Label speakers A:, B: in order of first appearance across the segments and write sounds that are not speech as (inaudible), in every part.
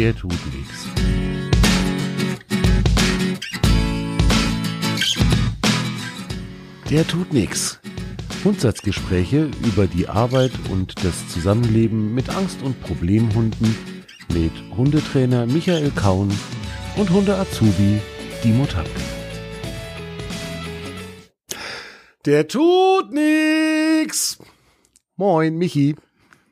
A: Der tut nichts. Der tut nichts. Grundsatzgespräche über die Arbeit und das Zusammenleben mit Angst- und Problemhunden mit Hundetrainer Michael Kaun und Hunde-Azubi Dimo Tanke. Der tut nix. Moin, Michi.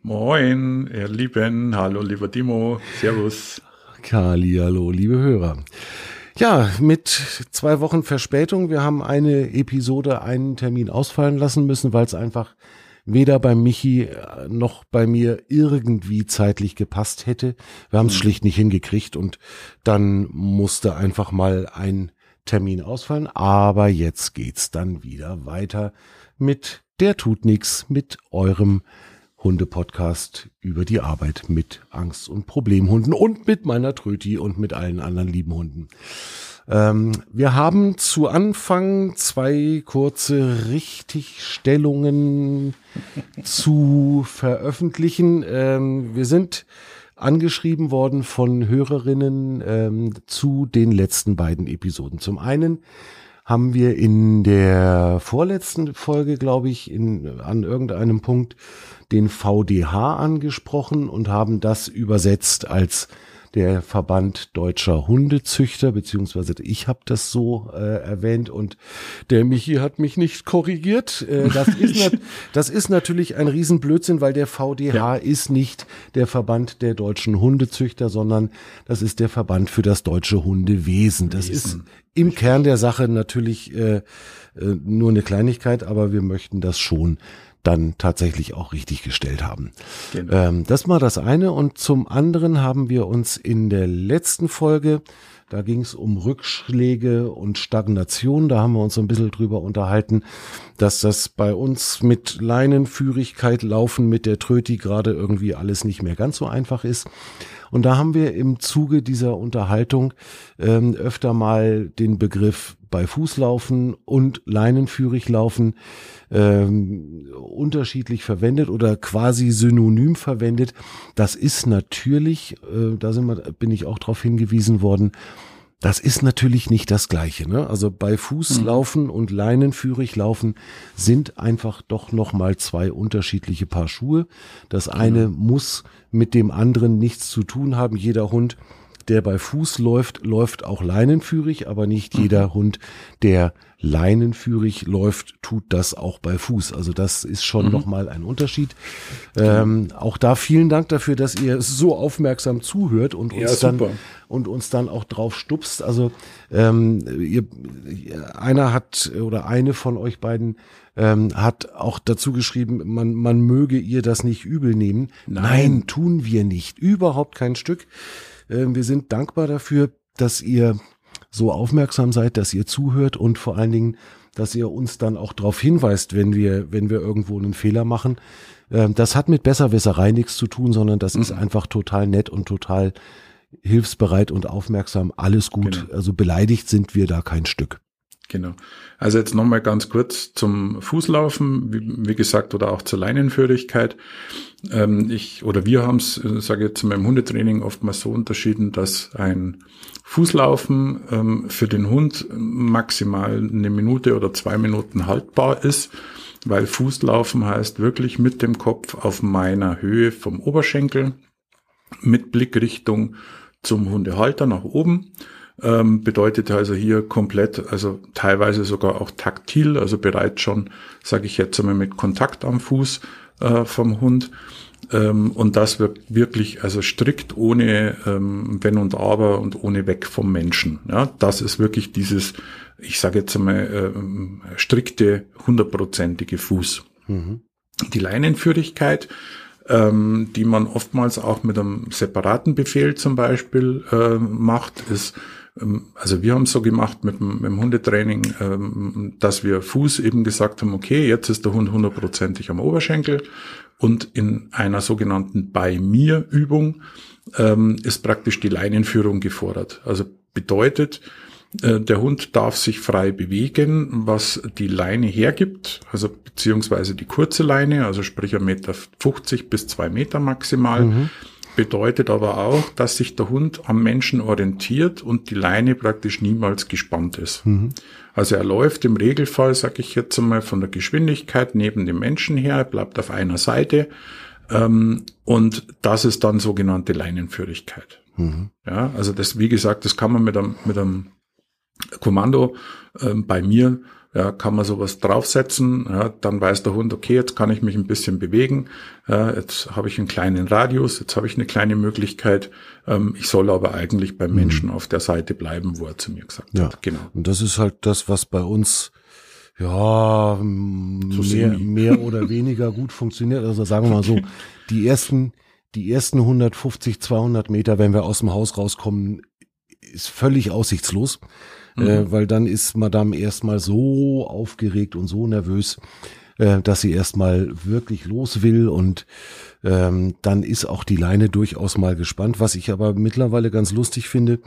B: Moin, ihr Lieben. Hallo, lieber Dimo. Servus.
A: Kali, hallo, liebe Hörer. Ja, mit zwei Wochen Verspätung. Wir haben eine Episode, einen Termin ausfallen lassen müssen, weil es einfach weder bei Michi äh, noch bei mir irgendwie zeitlich gepasst hätte. Wir haben es mhm. schlicht nicht hingekriegt und dann musste einfach mal ein Termin ausfallen. Aber jetzt geht's dann wieder weiter mit der tut nix, mit eurem Hunde-Podcast über die Arbeit mit Angst- und Problemhunden und mit meiner Tröti und mit allen anderen lieben Hunden. Ähm, wir haben zu Anfang zwei kurze Richtigstellungen (laughs) zu veröffentlichen. Ähm, wir sind angeschrieben worden von Hörerinnen ähm, zu den letzten beiden Episoden. Zum einen haben wir in der vorletzten Folge, glaube ich, in, an irgendeinem Punkt den VDH angesprochen und haben das übersetzt als der Verband deutscher Hundezüchter, beziehungsweise ich habe das so äh, erwähnt und der Michi hat mich nicht korrigiert. Äh, (laughs) das, ist das ist natürlich ein Riesenblödsinn, weil der VDH ja. ist nicht der Verband der deutschen Hundezüchter, sondern das ist der Verband für das deutsche Hundewesen. Das Wesen. ist im Kern der Sache natürlich äh, äh, nur eine Kleinigkeit, aber wir möchten das schon dann tatsächlich auch richtig gestellt haben. Genau. Ähm, das war das eine. Und zum anderen haben wir uns in der letzten Folge, da ging es um Rückschläge und Stagnation, da haben wir uns so ein bisschen drüber unterhalten, dass das bei uns mit Leinenführigkeit laufen mit der Tröti gerade irgendwie alles nicht mehr ganz so einfach ist. Und da haben wir im Zuge dieser Unterhaltung ähm, öfter mal den Begriff bei Fußlaufen und leinenführig laufen ähm, unterschiedlich verwendet oder quasi synonym verwendet. Das ist natürlich, äh, da sind wir, bin ich auch darauf hingewiesen worden, das ist natürlich nicht das Gleiche. Ne? Also bei Fußlaufen mhm. und leinenführig laufen sind einfach doch noch mal zwei unterschiedliche Paar Schuhe. Das eine mhm. muss mit dem anderen nichts zu tun haben. Jeder Hund, der bei Fuß läuft, läuft auch leinenführig, aber nicht jeder Hund, der leinenführig läuft, tut das auch bei Fuß. Also das ist schon mhm. nochmal ein Unterschied. Ähm, auch da vielen Dank dafür, dass ihr so aufmerksam zuhört und uns ja, dann und uns dann auch drauf stupst. Also ähm, ihr, einer hat oder eine von euch beiden ähm, hat auch dazu geschrieben, man, man möge ihr das nicht übel nehmen. Nein, Nein tun wir nicht. Überhaupt kein Stück. Ähm, wir sind dankbar dafür, dass ihr so aufmerksam seid, dass ihr zuhört und vor allen Dingen, dass ihr uns dann auch darauf hinweist, wenn wir, wenn wir irgendwo einen Fehler machen. Ähm, das hat mit Besserwisserei nichts zu tun, sondern das mhm. ist einfach total nett und total hilfsbereit und aufmerksam. Alles gut. Genau. Also beleidigt sind wir da kein Stück.
B: Genau. Also jetzt nochmal ganz kurz zum Fußlaufen, wie, wie gesagt, oder auch zur Leinenführigkeit. Ähm, ich oder wir haben es, äh, sage ich jetzt in meinem Hundetraining oftmals so unterschieden, dass ein Fußlaufen ähm, für den Hund maximal eine Minute oder zwei Minuten haltbar ist, weil Fußlaufen heißt wirklich mit dem Kopf auf meiner Höhe vom Oberschenkel, mit Blickrichtung zum Hundehalter nach oben ähm, bedeutet also hier komplett, also teilweise sogar auch taktil, also bereits schon, sage ich jetzt einmal, mit Kontakt am Fuß äh, vom Hund. Ähm, und das wird wirklich, also strikt ohne ähm, Wenn und Aber und ohne weg vom Menschen. Ja, das ist wirklich dieses, ich sage jetzt einmal, äh, strikte, hundertprozentige Fuß. Mhm. Die Leinenführigkeit, ähm, die man oftmals auch mit einem separaten Befehl zum Beispiel äh, macht, ist ähm, also wir haben es so gemacht mit dem, mit dem Hundetraining, ähm, dass wir Fuß eben gesagt haben, okay, jetzt ist der Hund hundertprozentig am Oberschenkel und in einer sogenannten bei mir Übung ähm, ist praktisch die Leinenführung gefordert. Also bedeutet, äh, der Hund darf sich frei bewegen, was die Leine hergibt, also beziehungsweise die kurze Leine, also sprich ein Meter 50 bis zwei Meter maximal. Mhm bedeutet aber auch, dass sich der Hund am Menschen orientiert und die Leine praktisch niemals gespannt ist. Mhm. Also er läuft im Regelfall, sage ich jetzt einmal, von der Geschwindigkeit neben dem Menschen her, bleibt auf einer Seite ähm, und das ist dann sogenannte Leinenführigkeit. Mhm. Ja, also das, wie gesagt, das kann man mit einem, mit einem Kommando ähm, bei mir ja, kann man sowas draufsetzen, ja, dann weiß der Hund, okay, jetzt kann ich mich ein bisschen bewegen, ja, jetzt habe ich einen kleinen Radius, jetzt habe ich eine kleine Möglichkeit, ähm, ich soll aber eigentlich beim mhm. Menschen auf der Seite bleiben, wo er zu mir gesagt
A: ja.
B: hat.
A: Genau. Und das ist halt das, was bei uns ja mehr, mehr oder (laughs) weniger gut funktioniert. Also sagen wir mal so, (laughs) die ersten, die ersten 150, 200 Meter, wenn wir aus dem Haus rauskommen, ist völlig aussichtslos mhm. äh, weil dann ist Madame erstmal so aufgeregt und so nervös, äh, dass sie erstmal wirklich los will und ähm, dann ist auch die Leine durchaus mal gespannt. Was ich aber mittlerweile ganz lustig finde,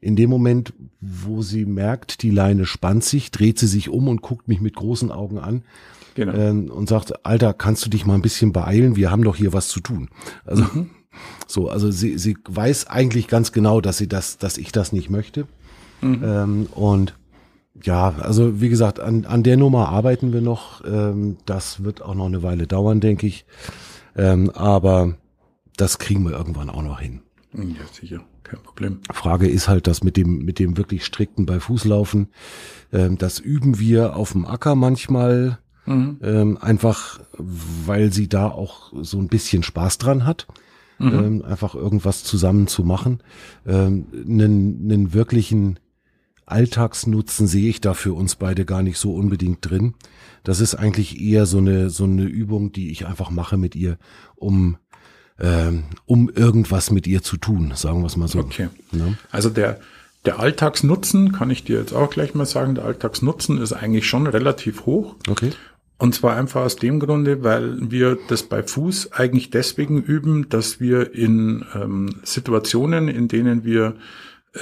A: in dem Moment, wo sie merkt, die Leine spannt sich, dreht sie sich um und guckt mich mit großen Augen an. Genau. Ähm, und sagt, Alter, kannst du dich mal ein bisschen beeilen? Wir haben doch hier was zu tun. Also, mhm. So, also sie, sie weiß eigentlich ganz genau, dass sie das, dass ich das nicht möchte. Mhm. Ähm, und ja, also wie gesagt, an, an der Nummer arbeiten wir noch. Ähm, das wird auch noch eine Weile dauern, denke ich. Ähm, aber das kriegen wir irgendwann auch noch hin.
B: Ja, sicher, kein Problem.
A: Frage ist halt, dass mit dem, mit dem wirklich strikten bei Fußlaufen, ähm, das üben wir auf dem Acker manchmal, mhm. ähm, einfach weil sie da auch so ein bisschen Spaß dran hat. Mhm. Ähm, einfach irgendwas zusammen zu machen. Ähm, einen, einen wirklichen Alltagsnutzen sehe ich da für uns beide gar nicht so unbedingt drin. Das ist eigentlich eher so eine, so eine Übung, die ich einfach mache mit ihr, um, ähm, um irgendwas mit ihr zu tun, sagen wir es mal so.
B: Okay. Ja. Also der, der Alltagsnutzen, kann ich dir jetzt auch gleich mal sagen, der Alltagsnutzen ist eigentlich schon relativ hoch.
A: Okay.
B: Und zwar einfach aus dem Grunde, weil wir das bei Fuß eigentlich deswegen üben, dass wir in ähm, Situationen, in denen wir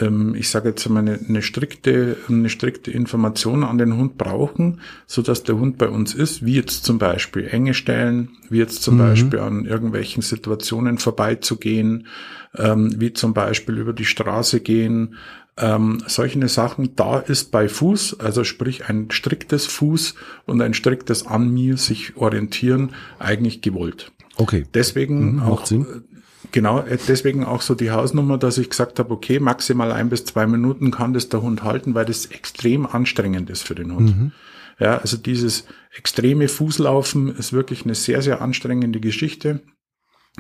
B: ähm, ich sage jetzt mal, eine, eine, strikte, eine strikte Information an den Hund brauchen, so dass der Hund bei uns ist, wie jetzt zum Beispiel enge Stellen, wie jetzt zum mhm. Beispiel an irgendwelchen Situationen vorbeizugehen, ähm, wie zum Beispiel über die Straße gehen, ähm, solche Sachen, da ist bei Fuß, also sprich ein striktes Fuß und ein striktes an mir sich orientieren, eigentlich gewollt.
A: Okay.
B: Deswegen mhm, auch, Sinn. Genau, äh, deswegen auch so die Hausnummer, dass ich gesagt habe, okay, maximal ein bis zwei Minuten kann das der Hund halten, weil das extrem anstrengend ist für den Hund. Mhm. Ja, also dieses extreme Fußlaufen ist wirklich eine sehr, sehr anstrengende Geschichte.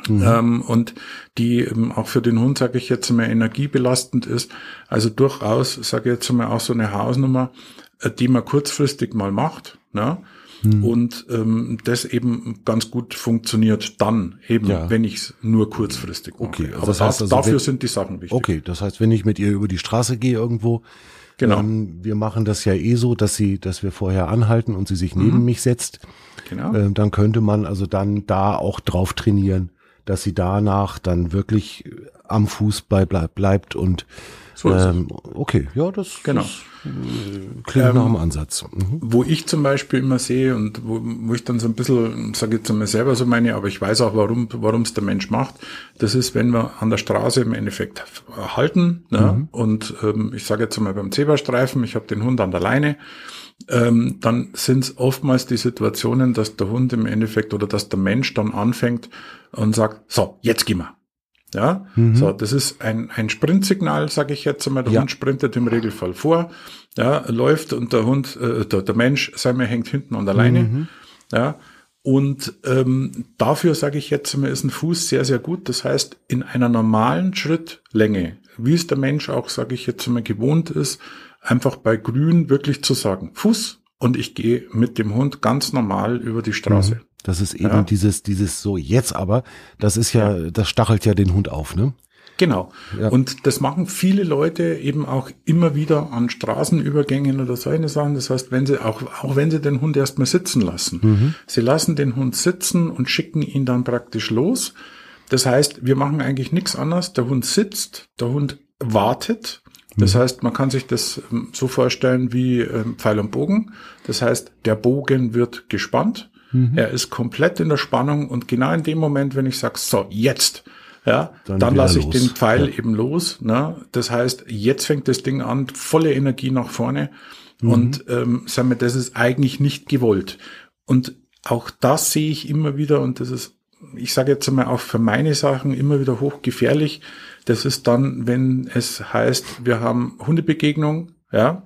B: Mhm. Ähm, und die ähm, auch für den Hund, sage ich jetzt mal, energiebelastend ist. Also durchaus, sage ich jetzt mal, auch so eine Hausnummer, äh, die man kurzfristig mal macht. Ne? Hm. Und ähm, das eben ganz gut funktioniert dann, eben ja. wenn ich es nur kurzfristig
A: mache. Okay,
B: also das heißt, also dafür wenn, sind die Sachen wichtig.
A: Okay, das heißt, wenn ich mit ihr über die Straße gehe irgendwo, genau. Ähm, wir machen das ja eh so, dass sie, dass wir vorher anhalten und sie sich neben mhm. mich setzt. Genau. Ähm, dann könnte man also dann da auch drauf trainieren, dass sie danach dann wirklich am Fuß bei bleibt und so ähm, okay, ja, das,
B: genau.
A: Das, äh, klingt ähm, nach einem Ansatz.
B: Mhm. Wo ich zum Beispiel immer sehe und wo, wo ich dann so ein bisschen, sage jetzt mal selber so meine, aber ich weiß auch, warum warum es der Mensch macht, das ist, wenn wir an der Straße im Endeffekt halten ne? Mhm. und ähm, ich sage jetzt mal beim Zebrastreifen, ich habe den Hund an der Leine, ähm, dann sind es oftmals die Situationen, dass der Hund im Endeffekt oder dass der Mensch dann anfängt und sagt, so, jetzt gehen wir. Ja, mhm. so, das ist ein, ein Sprintsignal, sage ich jetzt einmal. Der ja. Hund sprintet im Regelfall vor, ja, läuft und der Hund, äh, der, der Mensch, sagen wir, hängt hinten an der Leine. Mhm. Ja, und ähm, dafür sage ich jetzt einmal, ist ein Fuß sehr, sehr gut. Das heißt, in einer normalen Schrittlänge, wie es der Mensch auch, sage ich jetzt einmal, gewohnt ist, einfach bei Grün wirklich zu sagen, Fuß und ich gehe mit dem Hund ganz normal über die Straße. Mhm.
A: Das ist eben ja. dieses, dieses so jetzt aber, das ist ja, ja, das stachelt ja den Hund auf, ne?
B: Genau. Ja. Und das machen viele Leute eben auch immer wieder an Straßenübergängen oder solche Sachen. Das heißt, wenn sie auch, auch wenn sie den Hund erstmal sitzen lassen, mhm. sie lassen den Hund sitzen und schicken ihn dann praktisch los. Das heißt, wir machen eigentlich nichts anderes. Der Hund sitzt, der Hund wartet. Das mhm. heißt, man kann sich das ähm, so vorstellen wie ähm, Pfeil und Bogen. Das heißt, der Bogen wird gespannt Mhm. Er ist komplett in der Spannung und genau in dem Moment, wenn ich sage, so, jetzt, ja, dann, dann lasse ich los. den Pfeil ja. eben los. Ne? Das heißt, jetzt fängt das Ding an, volle Energie nach vorne. Mhm. Und ähm, sagen wir, das ist eigentlich nicht gewollt. Und auch das sehe ich immer wieder, und das ist, ich sage jetzt einmal auch für meine Sachen immer wieder hochgefährlich. Das ist dann, wenn es heißt, wir haben Hundebegegnung, ja.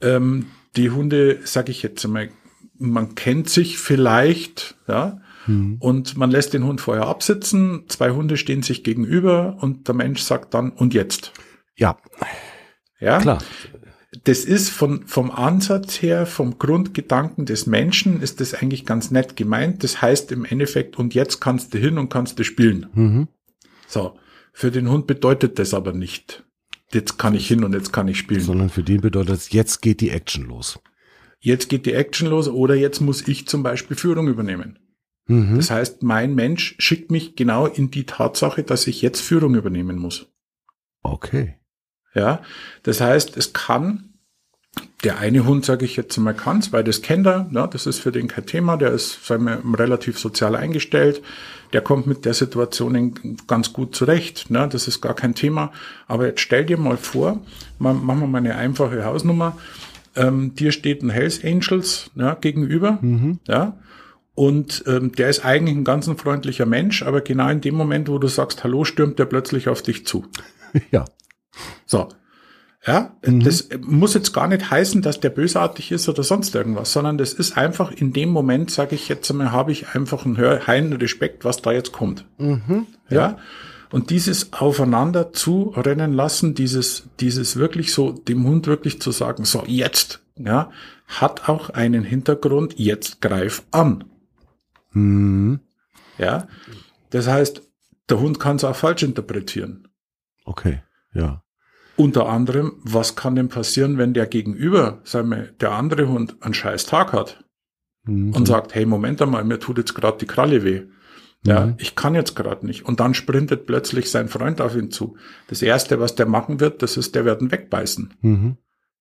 B: Ähm, die Hunde, sage ich jetzt einmal, man kennt sich vielleicht, ja, mhm. und man lässt den Hund vorher absitzen, zwei Hunde stehen sich gegenüber und der Mensch sagt dann, und jetzt?
A: Ja.
B: Ja, klar. Das ist von, vom Ansatz her, vom Grundgedanken des Menschen, ist das eigentlich ganz nett gemeint. Das heißt im Endeffekt, und jetzt kannst du hin und kannst du spielen. Mhm. So. Für den Hund bedeutet das aber nicht. Jetzt kann ich hin und jetzt kann ich spielen.
A: Sondern für den bedeutet es, jetzt geht die Action los
B: jetzt geht die Action los oder jetzt muss ich zum Beispiel Führung übernehmen. Mhm. Das heißt, mein Mensch schickt mich genau in die Tatsache, dass ich jetzt Führung übernehmen muss.
A: Okay.
B: Ja, das heißt, es kann der eine Hund, sage ich jetzt mal, kann weil das kennt er, ja, das ist für den kein Thema, der ist, sagen wir, relativ sozial eingestellt, der kommt mit der Situation ganz gut zurecht, ne, das ist gar kein Thema. Aber jetzt stell dir mal vor, machen wir mal eine einfache Hausnummer, ähm, dir steht ein Hells Angels ja, gegenüber, mhm. ja, und ähm, der ist eigentlich ein ganz ein freundlicher Mensch, aber genau in dem Moment, wo du sagst Hallo, stürmt der plötzlich auf dich zu. (laughs)
A: Ja.
B: So. Ja, mhm. das muss jetzt gar nicht heißen, dass der bösartig ist oder sonst irgendwas, sondern das ist einfach in dem Moment, sage ich jetzt einmal, habe ich einfach einen heilen Respekt, was da jetzt kommt. Mhm. Ja. ja. Und dieses Aufeinander zu rennen lassen, dieses, dieses wirklich so, dem Hund wirklich zu sagen, so jetzt, ja, hat auch einen Hintergrund, jetzt greif an. Mhm. Ja. Das heißt, der Hund kann es auch falsch interpretieren.
A: Okay, ja.
B: Unter anderem, was kann denn passieren, wenn der Gegenüber, sagen wir, der andere Hund einen scheiß Tag hat mhm. und sagt, hey, Moment einmal, mir tut jetzt gerade die Kralle weh. Ja, mhm. ich kann jetzt gerade nicht. Und dann sprintet plötzlich sein Freund auf ihn zu. Das erste, was der machen wird, das ist, der wird ihn wegbeißen. Mhm.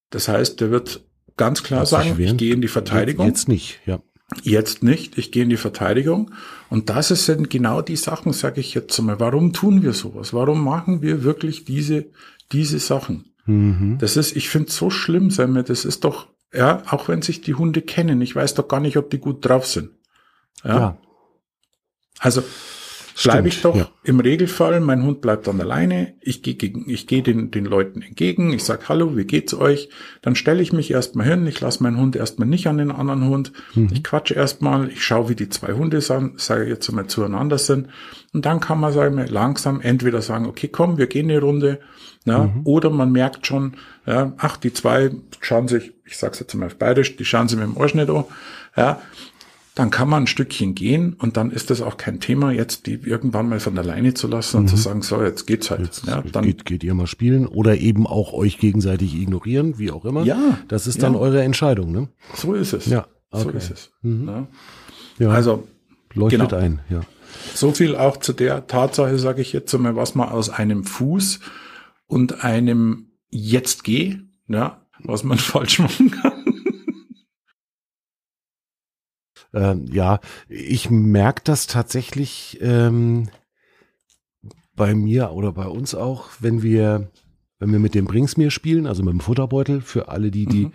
B: Das heißt, der wird ganz klar das sagen, ich gehe in die Verteidigung.
A: Jetzt nicht, ja.
B: Jetzt nicht, ich gehe in die Verteidigung. Und das sind genau die Sachen, sage ich jetzt mal. Warum tun wir sowas? Warum machen wir wirklich diese, diese Sachen? Mhm. Das ist, ich finde so schlimm, mir, das ist doch, ja, auch wenn sich die Hunde kennen, ich weiß doch gar nicht, ob die gut drauf sind. Ja. ja. Also bleibe ich doch ja. im Regelfall, mein Hund bleibt dann alleine, ich gehe gegen, ich gehe den, den Leuten entgegen, ich sag Hallo, wie geht's euch? Dann stelle ich mich erstmal hin, ich lasse meinen Hund erstmal nicht an den anderen Hund, mhm. ich quatsche erstmal, ich schaue, wie die zwei Hunde sind, sage jetzt einmal zueinander sind. Und dann kann man sagen, langsam entweder sagen, okay, komm, wir gehen eine Runde, ja, mhm. oder man merkt schon, ja, ach, die zwei schauen sich, ich sag's jetzt mal auf bayerisch, die schauen sich mit dem Arsch nicht an, ja, dann kann man ein Stückchen gehen und dann ist das auch kein Thema, jetzt die irgendwann mal von alleine zu lassen und mhm. zu sagen, so, jetzt geht's halt.
A: Jetzt ja, dann geht, geht ihr mal spielen oder eben auch euch gegenseitig ignorieren, wie auch immer.
B: Ja.
A: Das ist dann ja. eure Entscheidung, ne?
B: So ist es.
A: Ja.
B: Okay. So ist es.
A: Mhm. Ja. ja. Also. Leuchtet genau. ein, ja.
B: So viel auch zu der Tatsache, sage ich jetzt einmal, was man aus einem Fuß und einem Jetzt geh, ja, was man (laughs) falsch machen kann.
A: Ähm, ja, ich merke das tatsächlich ähm, bei mir oder bei uns auch, wenn wir, wenn wir mit dem Bringsmir spielen, also mit dem Futterbeutel, für alle, die, die mhm.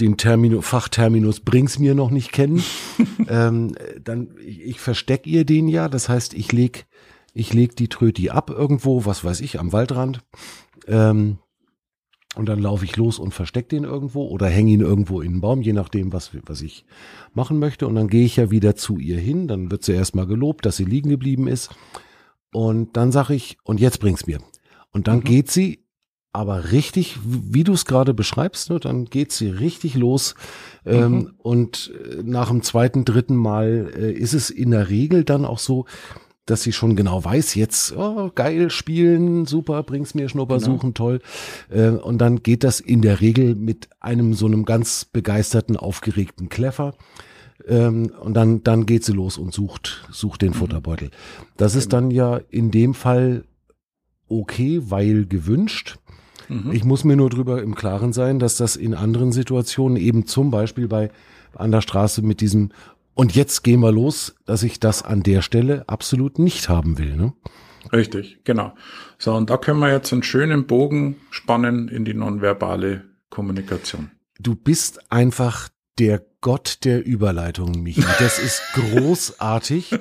A: den Termino, Fachterminus Bringsmir noch nicht kennen, (laughs) ähm, dann, ich, ich verstecke ihr den ja, das heißt, ich leg, ich leg die Tröti ab irgendwo, was weiß ich, am Waldrand. Ähm, und dann laufe ich los und verstecke den irgendwo oder hänge ihn irgendwo in den Baum, je nachdem, was, was ich machen möchte. Und dann gehe ich ja wieder zu ihr hin. Dann wird sie erstmal gelobt, dass sie liegen geblieben ist. Und dann sage ich, und jetzt bring's mir. Und dann mhm. geht sie aber richtig, wie du es gerade beschreibst, ne, dann geht sie richtig los. Ähm, mhm. Und äh, nach dem zweiten, dritten Mal äh, ist es in der Regel dann auch so, dass sie schon genau weiß, jetzt, oh, geil, spielen, super, bring's mir Schnupper genau. suchen, toll. Äh, und dann geht das in der Regel mit einem so einem ganz begeisterten, aufgeregten Kleffer. Ähm, und dann, dann geht sie los und sucht, sucht den mhm. Futterbeutel. Das ist genau. dann ja in dem Fall okay, weil gewünscht. Mhm. Ich muss mir nur drüber im Klaren sein, dass das in anderen Situationen eben zum Beispiel bei an der Straße mit diesem und jetzt gehen wir los, dass ich das an der Stelle absolut nicht haben will. Ne?
B: Richtig, genau. So, und da können wir jetzt einen schönen Bogen spannen in die nonverbale Kommunikation.
A: Du bist einfach der Gott der Überleitung, Michi. Das (laughs) ist großartig.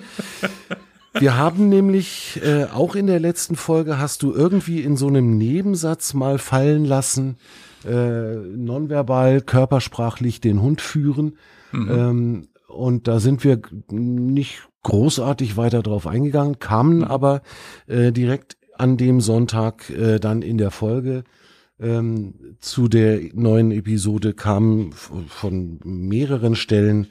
A: Wir haben nämlich äh, auch in der letzten Folge hast du irgendwie in so einem Nebensatz mal fallen lassen, äh, nonverbal, körpersprachlich den Hund führen. Mhm. Ähm, und da sind wir nicht großartig weiter drauf eingegangen, kamen mhm. aber äh, direkt an dem Sonntag äh, dann in der Folge ähm, zu der neuen Episode kam von mehreren Stellen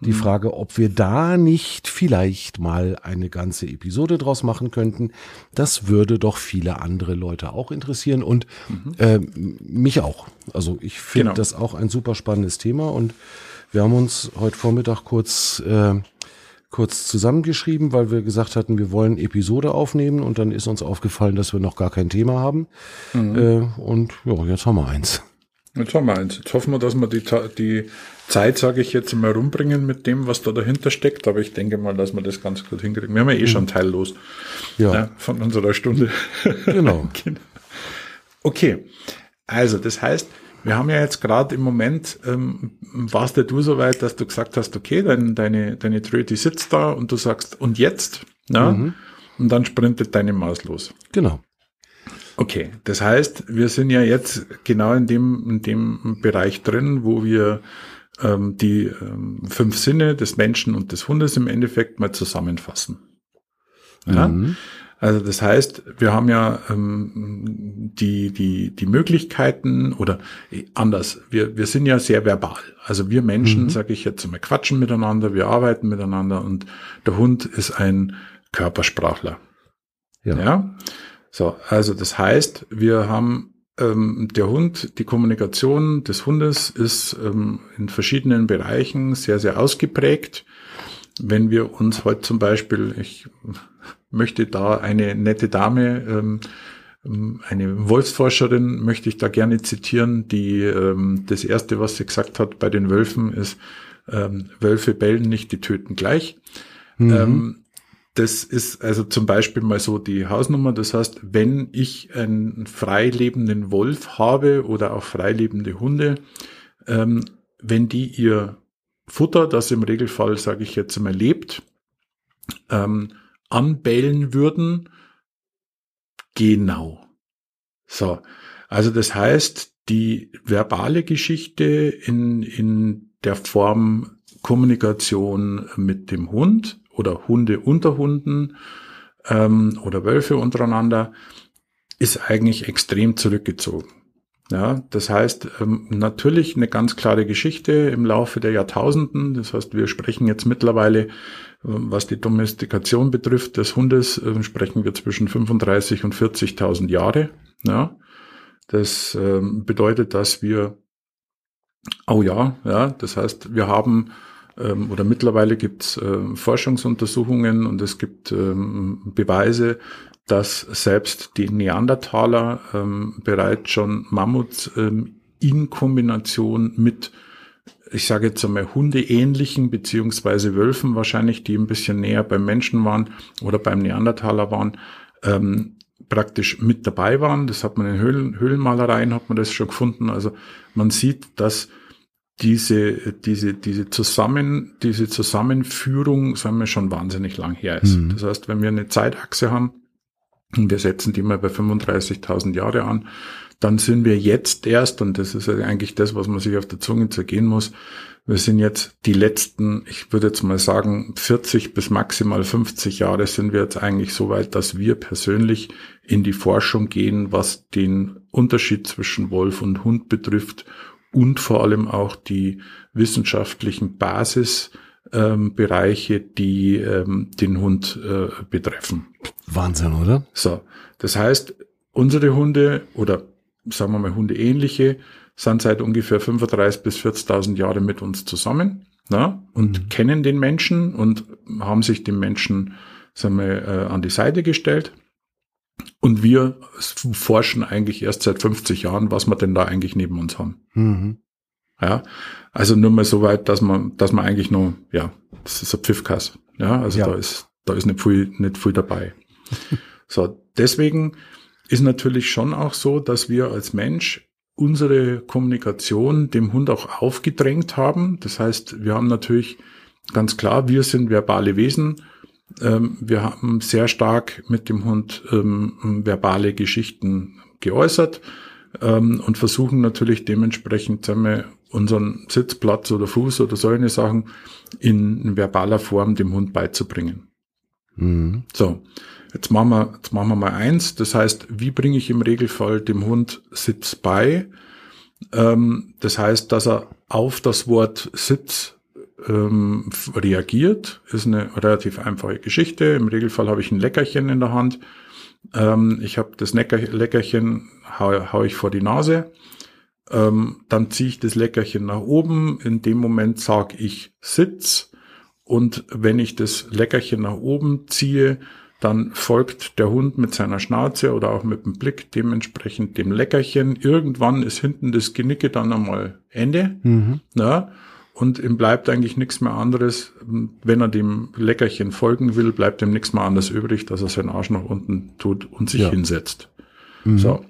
A: die mhm. Frage, ob wir da nicht vielleicht mal eine ganze Episode draus machen könnten. Das würde doch viele andere Leute auch interessieren und mhm. äh, mich auch. Also ich finde genau. das auch ein super spannendes Thema und wir haben uns heute Vormittag kurz äh, kurz zusammengeschrieben, weil wir gesagt hatten, wir wollen Episode aufnehmen und dann ist uns aufgefallen, dass wir noch gar kein Thema haben. Mhm. Äh, und ja, jetzt haben wir eins.
B: Jetzt haben wir eins. Jetzt hoffen wir, dass wir die, die Zeit, sage ich jetzt mal, rumbringen mit dem, was da dahinter steckt. Aber ich denke mal, dass wir das ganz gut hinkriegen. Wir haben ja eh mhm. schon teillos ja. ja. von unserer Stunde.
A: Genau. (laughs)
B: genau. Okay, also das heißt, wir haben ja jetzt gerade im Moment, ähm, warst ja du so weit, dass du gesagt hast, okay, dein, deine, deine Tröte sitzt da und du sagst, und jetzt? Ja? Mhm. Und dann sprintet deine Maus los.
A: Genau.
B: Okay, das heißt, wir sind ja jetzt genau in dem, in dem Bereich drin, wo wir ähm, die ähm, fünf Sinne des Menschen und des Hundes im Endeffekt mal zusammenfassen. Ja? Mhm. Also das heißt, wir haben ja ähm, die, die, die Möglichkeiten oder äh, anders, wir, wir sind ja sehr verbal. Also wir Menschen, mhm. sage ich jetzt mal, quatschen miteinander, wir arbeiten miteinander und der Hund ist ein Körpersprachler. Ja. ja? So, also das heißt, wir haben ähm, der Hund, die Kommunikation des Hundes ist ähm, in verschiedenen Bereichen sehr, sehr ausgeprägt. Wenn wir uns heute zum Beispiel, ich möchte da eine nette Dame, ähm, eine Wolfsforscherin möchte ich da gerne zitieren, die ähm, das erste, was sie gesagt hat bei den Wölfen ist, ähm, Wölfe bellen nicht, die töten gleich. Mhm. Ähm, das ist also zum Beispiel mal so die Hausnummer. Das heißt, wenn ich einen freilebenden Wolf habe oder auch freilebende Hunde, ähm, wenn die ihr Futter, das im Regelfall, sage ich jetzt mal, lebt, ähm, anbellen würden. Genau. So. Also das heißt, die verbale Geschichte in, in der Form Kommunikation mit dem Hund oder Hunde unter Hunden ähm, oder Wölfe untereinander ist eigentlich extrem zurückgezogen. Ja, das heißt, ähm, natürlich eine ganz klare Geschichte im Laufe der Jahrtausenden. Das heißt, wir sprechen jetzt mittlerweile was die Domestikation betrifft des Hundes, äh, sprechen wir zwischen 35 und 40.000 Jahre. Ja, das äh, bedeutet, dass wir, oh ja, ja, das heißt, wir haben ähm, oder mittlerweile gibt es äh, Forschungsuntersuchungen und es gibt ähm, Beweise, dass selbst die Neandertaler ähm, bereits schon Mammuts ähm, in Kombination mit ich sage jetzt einmal Hundeähnlichen beziehungsweise Wölfen wahrscheinlich, die ein bisschen näher beim Menschen waren oder beim Neandertaler waren, ähm, praktisch mit dabei waren. Das hat man in Höhlen, Höhlenmalereien hat man das schon gefunden. Also man sieht, dass diese, diese, diese Zusammen, diese Zusammenführung, sagen wir schon wahnsinnig lang her ist. Mhm. Das heißt, wenn wir eine Zeitachse haben wir setzen die mal bei 35.000 Jahre an, dann sind wir jetzt erst, und das ist eigentlich das, was man sich auf der Zunge zergehen muss, wir sind jetzt die letzten, ich würde jetzt mal sagen, 40 bis maximal 50 Jahre sind wir jetzt eigentlich so weit, dass wir persönlich in die Forschung gehen, was den Unterschied zwischen Wolf und Hund betrifft und vor allem auch die wissenschaftlichen Basisbereiche, ähm, die ähm, den Hund äh, betreffen.
A: Wahnsinn, oder?
B: So, das heißt, unsere Hunde oder sagen wir mal Hundeähnliche, sind seit ungefähr 35 bis 40.000 Jahren mit uns zusammen na, und mhm. kennen den Menschen und haben sich dem Menschen sagen wir, äh, an die Seite gestellt. Und wir forschen eigentlich erst seit 50 Jahren, was wir denn da eigentlich neben uns haben. Mhm. Ja, also nur mal so weit, dass man, dass man eigentlich nur, ja, das ist ein Pfiffkass. Ja, also ja. da ist, da ist nicht viel, nicht viel dabei. (laughs) So, deswegen ist natürlich schon auch so, dass wir als Mensch unsere Kommunikation dem Hund auch aufgedrängt haben. Das heißt, wir haben natürlich ganz klar, wir sind verbale Wesen. Ähm, wir haben sehr stark mit dem Hund ähm, verbale Geschichten geäußert ähm, und versuchen natürlich dementsprechend sagen wir, unseren Sitzplatz oder Fuß oder solche Sachen in verbaler Form dem Hund beizubringen. Mhm. So, jetzt machen wir, jetzt machen wir mal eins. Das heißt, wie bringe ich im Regelfall dem Hund Sitz bei? Ähm, das heißt, dass er auf das Wort Sitz ähm, reagiert. Ist eine relativ einfache Geschichte. Im Regelfall habe ich ein Leckerchen in der Hand. Ähm, ich habe das Leckerchen, hau, hau ich vor die Nase. Ähm, dann ziehe ich das Leckerchen nach oben. In dem Moment sage ich Sitz. Und wenn ich das Leckerchen nach oben ziehe, dann folgt der Hund mit seiner Schnauze oder auch mit dem Blick dementsprechend dem Leckerchen. Irgendwann ist hinten das Genicke dann einmal Ende. Mhm. Ja, und ihm bleibt eigentlich nichts mehr anderes. Wenn er dem Leckerchen folgen will, bleibt ihm nichts mehr anderes übrig, dass er seinen Arsch nach unten tut und sich ja. hinsetzt. Mhm. So.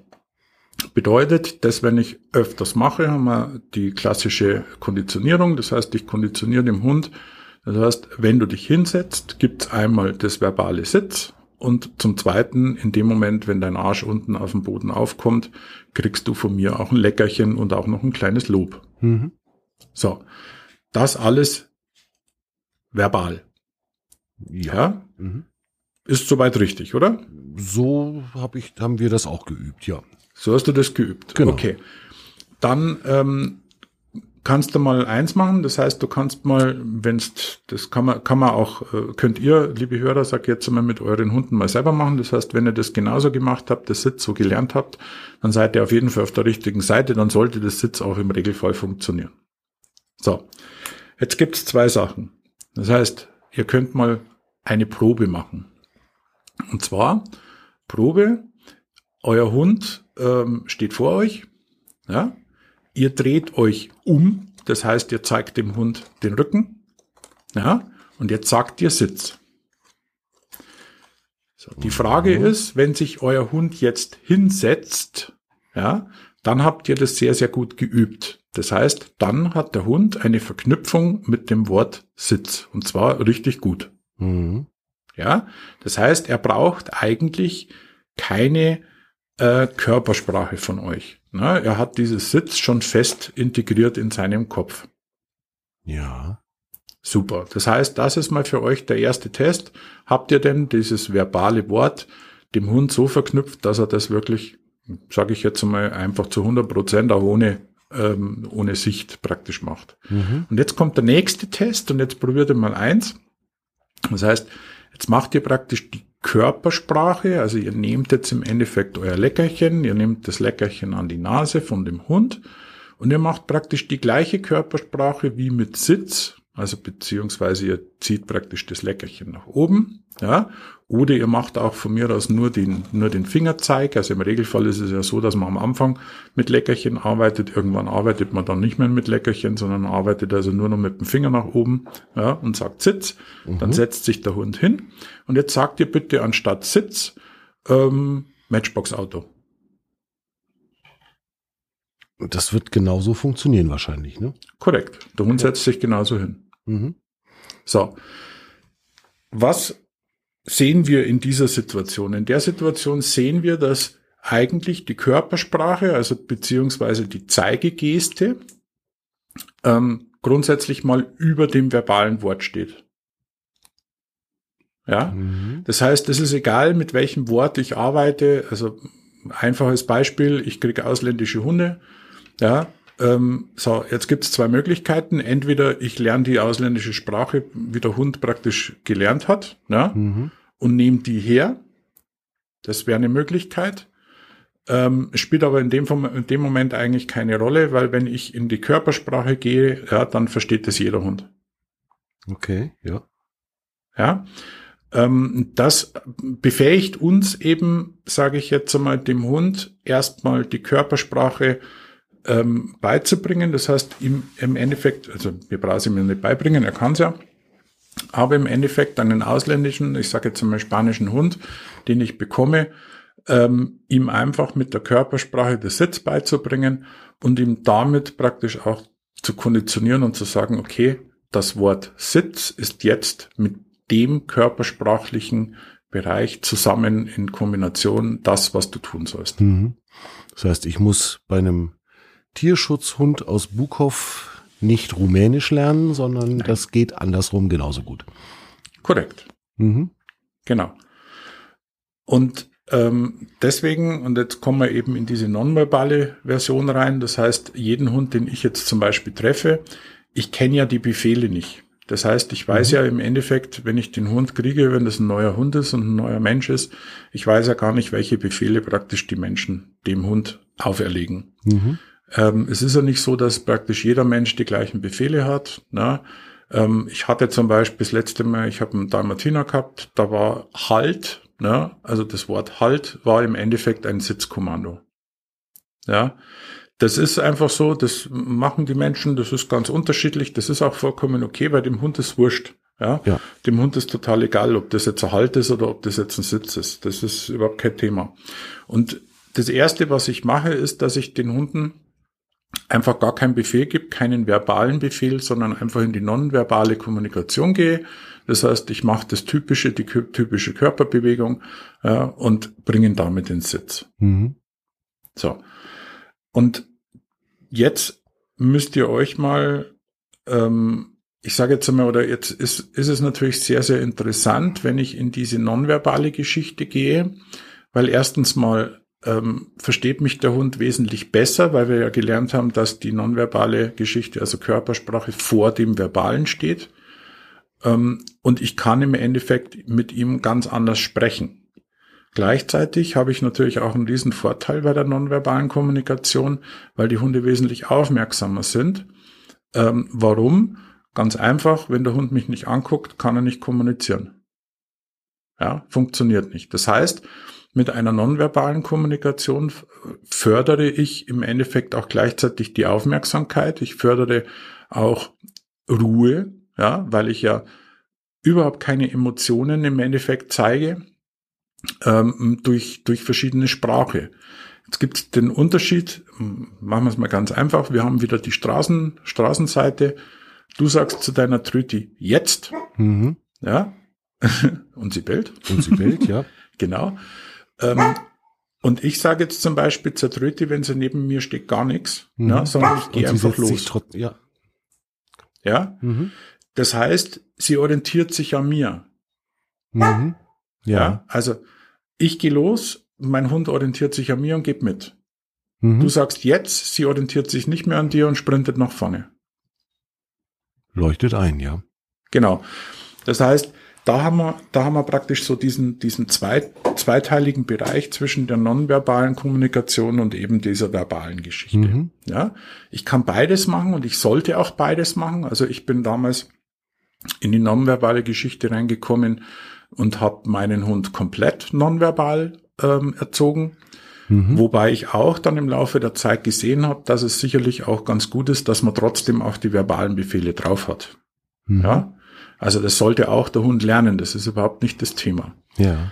B: Bedeutet, dass wenn ich öfters mache, haben wir die klassische Konditionierung. Das heißt, ich konditioniere dem Hund. Das heißt, wenn du dich hinsetzt, gibt's einmal das verbale Sitz und zum Zweiten, in dem Moment, wenn dein Arsch unten auf dem Boden aufkommt, kriegst du von mir auch ein Leckerchen und auch noch ein kleines Lob. Mhm. So, das alles verbal. Ja. ja? Mhm. Ist soweit richtig, oder?
A: So hab ich, haben wir das auch geübt, ja.
B: So hast du das geübt. Genau. Okay. Dann ähm, kannst du mal eins machen. Das heißt, du kannst mal, wenn's, das kann man, kann man auch, äh, könnt ihr, liebe Hörer, sag jetzt mal mit euren Hunden mal selber machen. Das heißt, wenn ihr das genauso gemacht habt, das Sitz so gelernt habt, dann seid ihr auf jeden Fall auf der richtigen Seite. Dann sollte das Sitz auch im Regelfall funktionieren. So. Jetzt gibt's zwei Sachen. Das heißt, ihr könnt mal eine Probe machen. Und zwar Probe, euer Hund ähm, steht vor euch, ja, ihr dreht euch um, das heißt, ihr zeigt dem Hund den Rücken, ja, und jetzt sagt ihr Sitz. So, die Frage mhm. ist, wenn sich euer Hund jetzt hinsetzt, ja, dann habt ihr das sehr, sehr gut geübt. Das heißt, dann hat der Hund eine Verknüpfung mit dem Wort Sitz und zwar richtig gut. Mhm. Ja, das heißt, er braucht eigentlich keine äh, Körpersprache von euch. Na, er hat dieses Sitz schon fest integriert in seinem Kopf.
A: Ja.
B: Super. Das heißt, das ist mal für euch der erste Test. Habt ihr denn dieses verbale Wort dem Hund so verknüpft, dass er das wirklich, sage ich jetzt mal, einfach zu 100 Prozent auch ohne ähm, ohne Sicht praktisch macht. Mhm. Und jetzt kommt der nächste Test und jetzt probiert ihr mal eins. Das heißt, jetzt macht ihr praktisch die Körpersprache, also ihr nehmt jetzt im Endeffekt euer Leckerchen, ihr nehmt das Leckerchen an die Nase von dem Hund und ihr macht praktisch die gleiche Körpersprache wie mit Sitz, also beziehungsweise ihr zieht praktisch das Leckerchen nach oben, ja, oder ihr macht auch von mir aus nur den, nur den Fingerzeig. Also im Regelfall ist es ja so, dass man am Anfang mit Leckerchen arbeitet. Irgendwann arbeitet man dann nicht mehr mit Leckerchen, sondern arbeitet also nur noch mit dem Finger nach oben, ja, und sagt Sitz. Mhm. Dann setzt sich der Hund hin. Und jetzt sagt ihr bitte anstatt Sitz, ähm, Matchbox Auto.
A: Das wird genauso funktionieren wahrscheinlich, ne?
B: Korrekt. Der Hund setzt sich genauso hin. Mhm. So. Was sehen wir in dieser Situation? In der Situation sehen wir, dass eigentlich die Körpersprache, also beziehungsweise die Zeigegeste, ähm, grundsätzlich mal über dem verbalen Wort steht. Ja, mhm. das heißt, es ist egal, mit welchem Wort ich arbeite. Also einfaches Beispiel: Ich kriege ausländische Hunde. Ja, ähm, so jetzt gibt es zwei Möglichkeiten. Entweder ich lerne die ausländische Sprache, wie der Hund praktisch gelernt hat. Ja, mhm und nehme die her. Das wäre eine Möglichkeit. Ähm, spielt aber in dem, in dem Moment eigentlich keine Rolle, weil wenn ich in die Körpersprache gehe, ja, dann versteht das jeder Hund.
A: Okay, ja.
B: Ja. Ähm, das befähigt uns eben, sage ich jetzt einmal, dem Hund erstmal die Körpersprache ähm, beizubringen. Das heißt, im, im Endeffekt, also wir brauchen es ihm nicht beibringen, er kann es ja. Habe im Endeffekt einen ausländischen, ich sage jetzt einmal spanischen Hund, den ich bekomme, ähm, ihm einfach mit der Körpersprache des Sitz beizubringen und ihm damit praktisch auch zu konditionieren und zu sagen, okay, das Wort Sitz ist jetzt mit dem körpersprachlichen Bereich zusammen in Kombination das, was du tun sollst. Mhm.
A: Das heißt, ich muss bei einem Tierschutzhund aus Bukow nicht Rumänisch lernen, sondern Nein. das geht andersrum genauso gut.
B: Korrekt. Mhm. Genau. Und ähm, deswegen, und jetzt kommen wir eben in diese nonverbale Version rein, das heißt, jeden Hund, den ich jetzt zum Beispiel treffe, ich kenne ja die Befehle nicht. Das heißt, ich weiß mhm. ja im Endeffekt, wenn ich den Hund kriege, wenn das ein neuer Hund ist und ein neuer Mensch ist, ich weiß ja gar nicht, welche Befehle praktisch die Menschen dem Hund auferlegen. Mhm. Ähm, es ist ja nicht so, dass praktisch jeder Mensch die gleichen Befehle hat. Na? Ähm, ich hatte zum Beispiel das letzte Mal, ich habe einen Dalmatiner gehabt, da war Halt, ne? also das Wort Halt war im Endeffekt ein Sitzkommando. Ja, das ist einfach so, das machen die Menschen, das ist ganz unterschiedlich, das ist auch vollkommen okay, weil dem Hund ist wurscht. Ja? ja. Dem Hund ist total egal, ob das jetzt ein Halt ist oder ob das jetzt ein Sitz ist. Das ist überhaupt kein Thema. Und das erste, was ich mache, ist, dass ich den Hunden einfach gar keinen Befehl gibt, keinen verbalen Befehl, sondern einfach in die nonverbale Kommunikation gehe. Das heißt, ich mache das typische, die typische Körperbewegung ja, und bringe ihn damit ins Sitz. Mhm. So. Und jetzt müsst ihr euch mal, ähm, ich sage jetzt einmal, oder jetzt ist, ist es natürlich sehr, sehr interessant, wenn ich in diese nonverbale Geschichte gehe, weil erstens mal ähm, versteht mich der Hund wesentlich besser, weil wir ja gelernt haben, dass die nonverbale Geschichte, also Körpersprache, vor dem Verbalen steht. Ähm, und ich kann im Endeffekt mit ihm ganz anders sprechen. Gleichzeitig habe ich natürlich auch einen riesen Vorteil bei der nonverbalen Kommunikation, weil die Hunde wesentlich aufmerksamer sind. Ähm, warum? Ganz einfach, wenn der Hund mich nicht anguckt, kann er nicht kommunizieren. Ja, funktioniert nicht. Das heißt, mit einer nonverbalen Kommunikation fördere ich im Endeffekt auch gleichzeitig die Aufmerksamkeit. Ich fördere auch Ruhe, ja, weil ich ja überhaupt keine Emotionen im Endeffekt zeige ähm, durch, durch verschiedene Sprache. Jetzt gibt es den Unterschied, machen wir es mal ganz einfach, wir haben wieder die Straßen, Straßenseite. Du sagst zu deiner Trüti jetzt, mhm. ja, (laughs) und sie bellt.
A: Und sie bellt, ja. (laughs)
B: genau. Ähm, und ich sage jetzt zum Beispiel zur Tröte, wenn sie neben mir steht, gar nichts, mhm. ja, sondern ich gehe einfach los.
A: Ja.
B: Ja. Mhm. Das heißt, sie orientiert sich an mir.
A: Mhm.
B: Ja. ja. Also ich gehe los, mein Hund orientiert sich an mir und geht mit. Mhm. Du sagst jetzt, sie orientiert sich nicht mehr an dir und sprintet nach vorne.
A: Leuchtet ein, ja.
B: Genau. Das heißt, da haben wir, da haben wir praktisch so diesen, diesen zwei, zweiteiligen Bereich zwischen der nonverbalen Kommunikation und eben dieser verbalen Geschichte. Mhm. Ja, ich kann beides machen und ich sollte auch beides machen. Also ich bin damals in die nonverbale Geschichte reingekommen und habe meinen Hund komplett nonverbal ähm, erzogen. Mhm. Wobei ich auch dann im Laufe der Zeit gesehen habe, dass es sicherlich auch ganz gut ist, dass man trotzdem auch die verbalen Befehle drauf hat. Mhm. Ja, also das sollte auch der Hund lernen. Das ist überhaupt nicht das Thema.
A: Ja.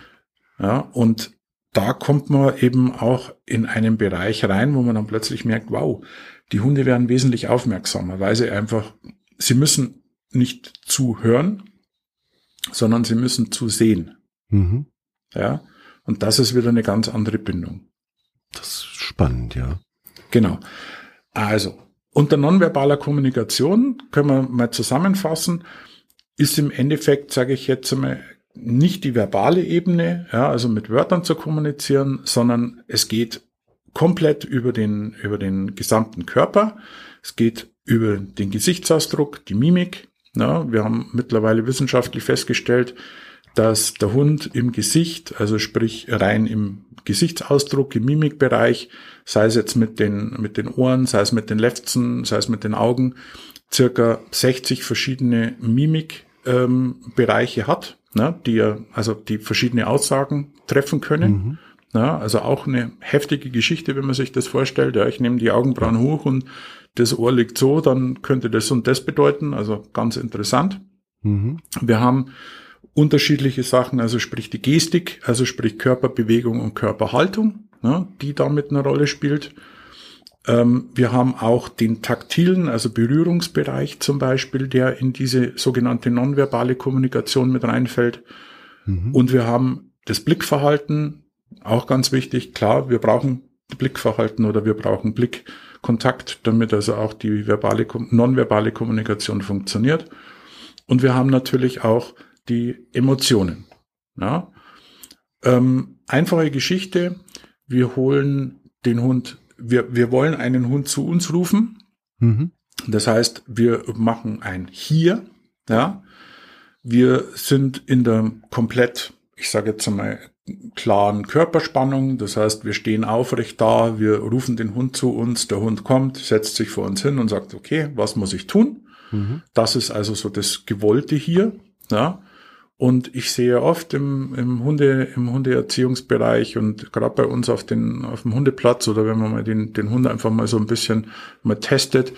B: Ja, und da kommt man eben auch in einen Bereich rein, wo man dann plötzlich merkt, wow, die Hunde werden wesentlich aufmerksamer, weil sie einfach, sie müssen nicht zuhören, sondern sie müssen zusehen. Mhm. Ja. Und das ist wieder eine ganz andere Bindung.
A: Das ist spannend, ja.
B: Genau. Also, unter nonverbaler Kommunikation können wir mal zusammenfassen, ist im Endeffekt, sage ich jetzt einmal, nicht die verbale Ebene, ja, also mit Wörtern zu kommunizieren, sondern es geht komplett über den, über den gesamten Körper. Es geht über den Gesichtsausdruck, die Mimik, ja, wir haben mittlerweile wissenschaftlich festgestellt, dass der Hund im Gesicht, also sprich rein im Gesichtsausdruck, im Mimikbereich, sei es jetzt mit den, mit den Ohren, sei es mit den Lefzen, sei es mit den Augen, circa 60 verschiedene Mimikbereiche ähm, hat, ne, die ja, also die verschiedene Aussagen treffen können. Mhm. Ja, also auch eine heftige Geschichte, wenn man sich das vorstellt. Ja, ich nehme die Augenbrauen hoch und das Ohr liegt so, dann könnte das und das bedeuten. Also ganz interessant. Mhm. Wir haben unterschiedliche Sachen, also sprich die Gestik, also sprich Körperbewegung und Körperhaltung, ne, die damit eine Rolle spielt. Ähm, wir haben auch den taktilen, also Berührungsbereich zum Beispiel, der in diese sogenannte nonverbale Kommunikation mit reinfällt. Mhm. Und wir haben das Blickverhalten, auch ganz wichtig. Klar, wir brauchen Blickverhalten oder wir brauchen Blickkontakt, damit also auch die verbale, nonverbale Kommunikation funktioniert. Und wir haben natürlich auch die Emotionen. Ja? Ähm, einfache Geschichte. Wir holen den Hund, wir, wir wollen einen Hund zu uns rufen. Mhm. Das heißt, wir machen ein Hier. Ja? Wir sind in der komplett, ich sage jetzt einmal, klaren Körperspannung. Das heißt, wir stehen aufrecht da, wir rufen den Hund zu uns, der Hund kommt, setzt sich vor uns hin und sagt, okay, was muss ich tun? Mhm. Das ist also so das Gewollte hier. Ja? Und ich sehe oft im, im Hunde, im Hundeerziehungsbereich und gerade bei uns auf den, auf dem Hundeplatz oder wenn man mal den, den Hund einfach mal so ein bisschen mal testet,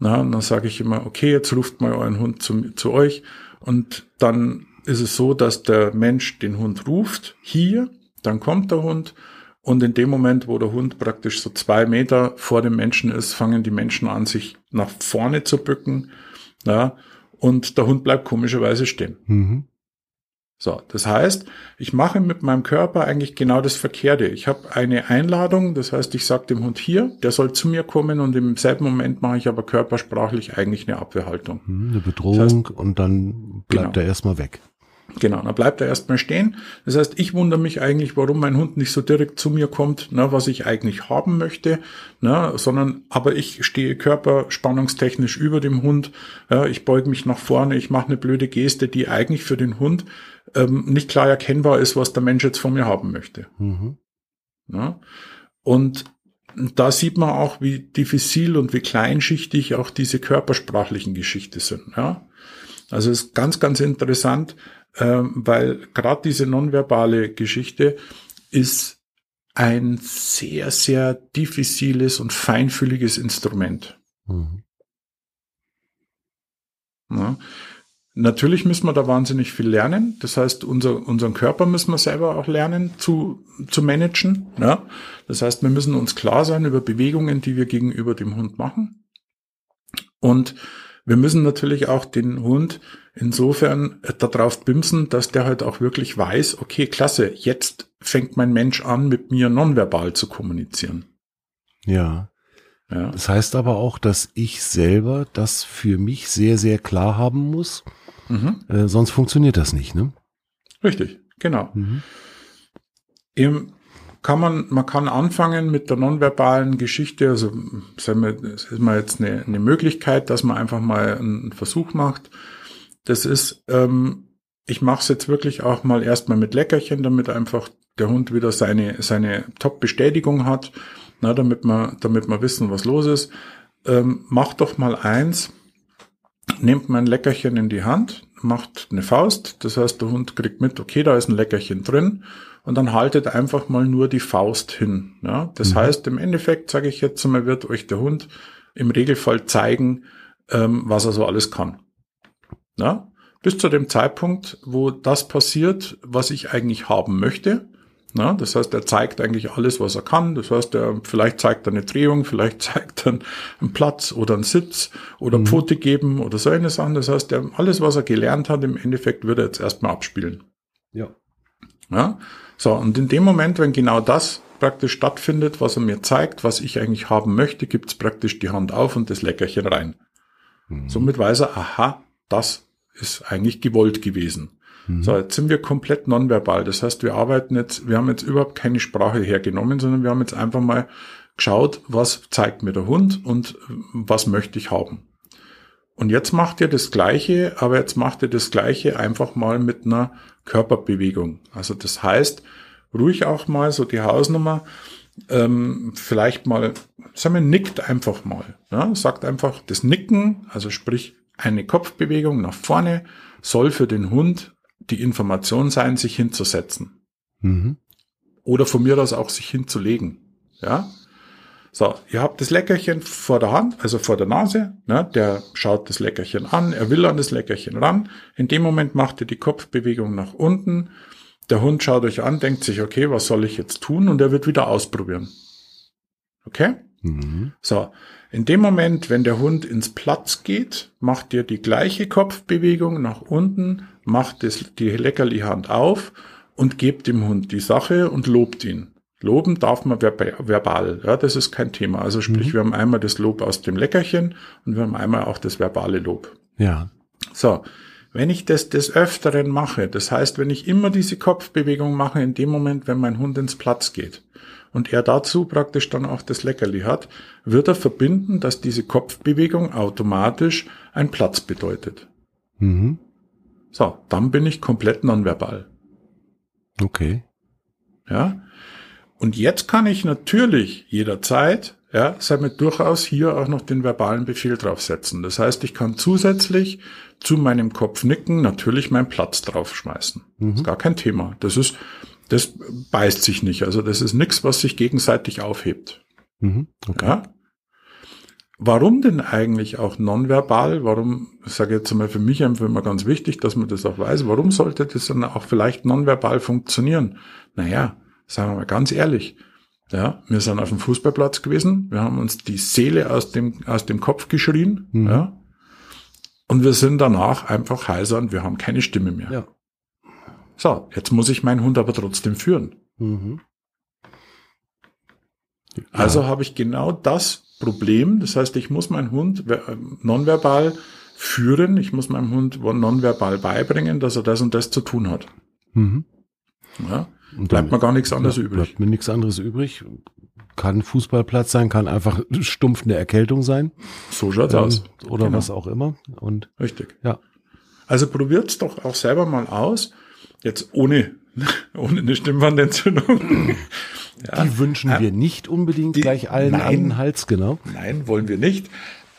B: na, dann sage ich immer, okay, jetzt ruft mal euren Hund zu, zu euch und dann ist es so, dass der Mensch den Hund ruft, hier, dann kommt der Hund und in dem Moment, wo der Hund praktisch so zwei Meter vor dem Menschen ist, fangen die Menschen an, sich nach vorne zu bücken, ja, und der Hund bleibt komischerweise stehen. Mhm. So, das heißt, ich mache mit meinem Körper eigentlich genau das Verkehrte. Ich habe eine Einladung, das heißt, ich sage dem Hund hier, der soll zu mir kommen und im selben Moment mache ich aber körpersprachlich eigentlich eine Abwehrhaltung.
A: Hm, eine Bedrohung das heißt, und dann bleibt genau. er erstmal weg.
B: Genau, dann bleibt er erstmal stehen. Das heißt, ich wundere mich eigentlich, warum mein Hund nicht so direkt zu mir kommt, ne, was ich eigentlich haben möchte, ne, sondern aber ich stehe körperspannungstechnisch über dem Hund. Ja, ich beuge mich nach vorne, ich mache eine blöde Geste, die eigentlich für den Hund ähm, nicht klar erkennbar ist, was der Mensch jetzt von mir haben möchte. Mhm. Ja? Und da sieht man auch, wie diffizil und wie kleinschichtig auch diese körpersprachlichen Geschichte sind. Ja? Also es ist ganz, ganz interessant, ähm, weil gerade diese nonverbale Geschichte ist ein sehr, sehr diffiziles und feinfühliges Instrument. Mhm. Ja? Natürlich müssen wir da wahnsinnig viel lernen. Das heißt, unser, unseren Körper müssen wir selber auch lernen zu, zu managen. Ja? Das heißt, wir müssen uns klar sein über Bewegungen, die wir gegenüber dem Hund machen. Und wir müssen natürlich auch den Hund insofern darauf bimsen, dass der halt auch wirklich weiß, okay, klasse, jetzt fängt mein Mensch an, mit mir nonverbal zu kommunizieren.
A: Ja. ja. Das heißt aber auch, dass ich selber das für mich sehr, sehr klar haben muss Mhm. Äh, sonst funktioniert das nicht, ne?
B: Richtig, genau. Mhm. Eben kann man, man kann anfangen mit der nonverbalen Geschichte, also sagen wir, das ist mal jetzt eine, eine Möglichkeit, dass man einfach mal einen Versuch macht. Das ist, ähm, ich mache es jetzt wirklich auch mal erstmal mit Leckerchen, damit einfach der Hund wieder seine, seine Top-Bestätigung hat, na, damit man, damit man wissen, was los ist. Ähm, mach doch mal eins, nehmt mein Leckerchen in die Hand, macht eine Faust, das heißt, der Hund kriegt mit, okay, da ist ein Leckerchen drin und dann haltet einfach mal nur die Faust hin. Ja? Das mhm. heißt, im Endeffekt, sage ich jetzt mal, wird euch der Hund im Regelfall zeigen, ähm, was er so alles kann. Ja? Bis zu dem Zeitpunkt, wo das passiert, was ich eigentlich haben möchte, na, das heißt, er zeigt eigentlich alles, was er kann. Das heißt, er vielleicht zeigt er eine Drehung, vielleicht (laughs) zeigt er einen Platz oder einen Sitz oder mhm. Pfote geben oder so eine Sache. Das heißt, er, alles, was er gelernt hat, im Endeffekt würde er jetzt erstmal abspielen.
A: Ja.
B: Ja. So, und in dem Moment, wenn genau das praktisch stattfindet, was er mir zeigt, was ich eigentlich haben möchte, gibt's praktisch die Hand auf und das Leckerchen rein. Mhm. Somit weiß er, aha, das ist eigentlich gewollt gewesen. Mhm. So, jetzt sind wir komplett nonverbal. Das heißt, wir arbeiten jetzt, wir haben jetzt überhaupt keine Sprache hergenommen, sondern wir haben jetzt einfach mal geschaut, was zeigt mir der Hund und was möchte ich haben. Und jetzt macht ihr das Gleiche, aber jetzt macht ihr das Gleiche einfach mal mit einer Körperbewegung. Also das heißt, ruhig auch mal so die Hausnummer, ähm, vielleicht mal, sagen wir, nickt einfach mal. Ja? Sagt einfach, das Nicken, also sprich eine Kopfbewegung nach vorne, soll für den Hund die Information sein, sich hinzusetzen. Mhm. Oder von mir aus auch sich hinzulegen. Ja. So, ihr habt das Leckerchen vor der Hand, also vor der Nase. Ne? Der schaut das Leckerchen an, er will an das Leckerchen ran. In dem Moment macht ihr die Kopfbewegung nach unten. Der Hund schaut euch an, denkt sich, okay, was soll ich jetzt tun? Und er wird wieder ausprobieren. Okay? Mhm. So, in dem Moment, wenn der Hund ins Platz geht, macht ihr die gleiche Kopfbewegung nach unten, macht das, die Leckerli-Hand auf und gebt dem Hund die Sache und lobt ihn. Loben darf man verbal, ja, das ist kein Thema. Also sprich, mhm. wir haben einmal das Lob aus dem Leckerchen und wir haben einmal auch das verbale Lob.
A: Ja.
B: So, wenn ich das des Öfteren mache, das heißt, wenn ich immer diese Kopfbewegung mache, in dem Moment, wenn mein Hund ins Platz geht, und er dazu praktisch dann auch das Leckerli hat, wird er verbinden, dass diese Kopfbewegung automatisch ein Platz bedeutet. Mhm. So, dann bin ich komplett nonverbal.
A: Okay.
B: Ja. Und jetzt kann ich natürlich jederzeit, ja, damit durchaus hier auch noch den verbalen Befehl draufsetzen. Das heißt, ich kann zusätzlich zu meinem Kopf nicken natürlich meinen Platz draufschmeißen. Mhm. ist gar kein Thema. Das ist, das beißt sich nicht. Also das ist nichts, was sich gegenseitig aufhebt. Mhm. Okay. Ja? Warum denn eigentlich auch nonverbal? Warum, ich sage jetzt mal für mich einfach immer ganz wichtig, dass man das auch weiß, warum sollte das dann auch vielleicht nonverbal funktionieren? Naja, sagen wir mal ganz ehrlich, ja, wir sind auf dem Fußballplatz gewesen, wir haben uns die Seele aus dem, aus dem Kopf geschrien, mhm. ja, und wir sind danach einfach heiser und wir haben keine Stimme mehr. Ja. So, jetzt muss ich meinen Hund aber trotzdem führen. Mhm. Ja. Also habe ich genau das Problem. Das heißt, ich muss meinen Hund nonverbal führen. Ich muss meinem Hund nonverbal beibringen, dass er das und das zu tun hat. Mhm. Ja, bleibt mir gar nichts anderes ja, übrig.
A: Bleibt mir nichts anderes übrig. Kann Fußballplatz sein, kann einfach stumpf eine Erkältung sein.
B: So schaut's ähm, aus.
A: Oder genau. was auch immer. Und
B: Richtig.
A: Ja.
B: Also probiert's doch auch selber mal aus. Jetzt ohne, (laughs) ohne eine Stimmwandentzündung.
A: ja. (laughs) Die wünschen wir nicht unbedingt die, gleich allen nein, an den Hals, genau.
B: Nein, wollen wir nicht.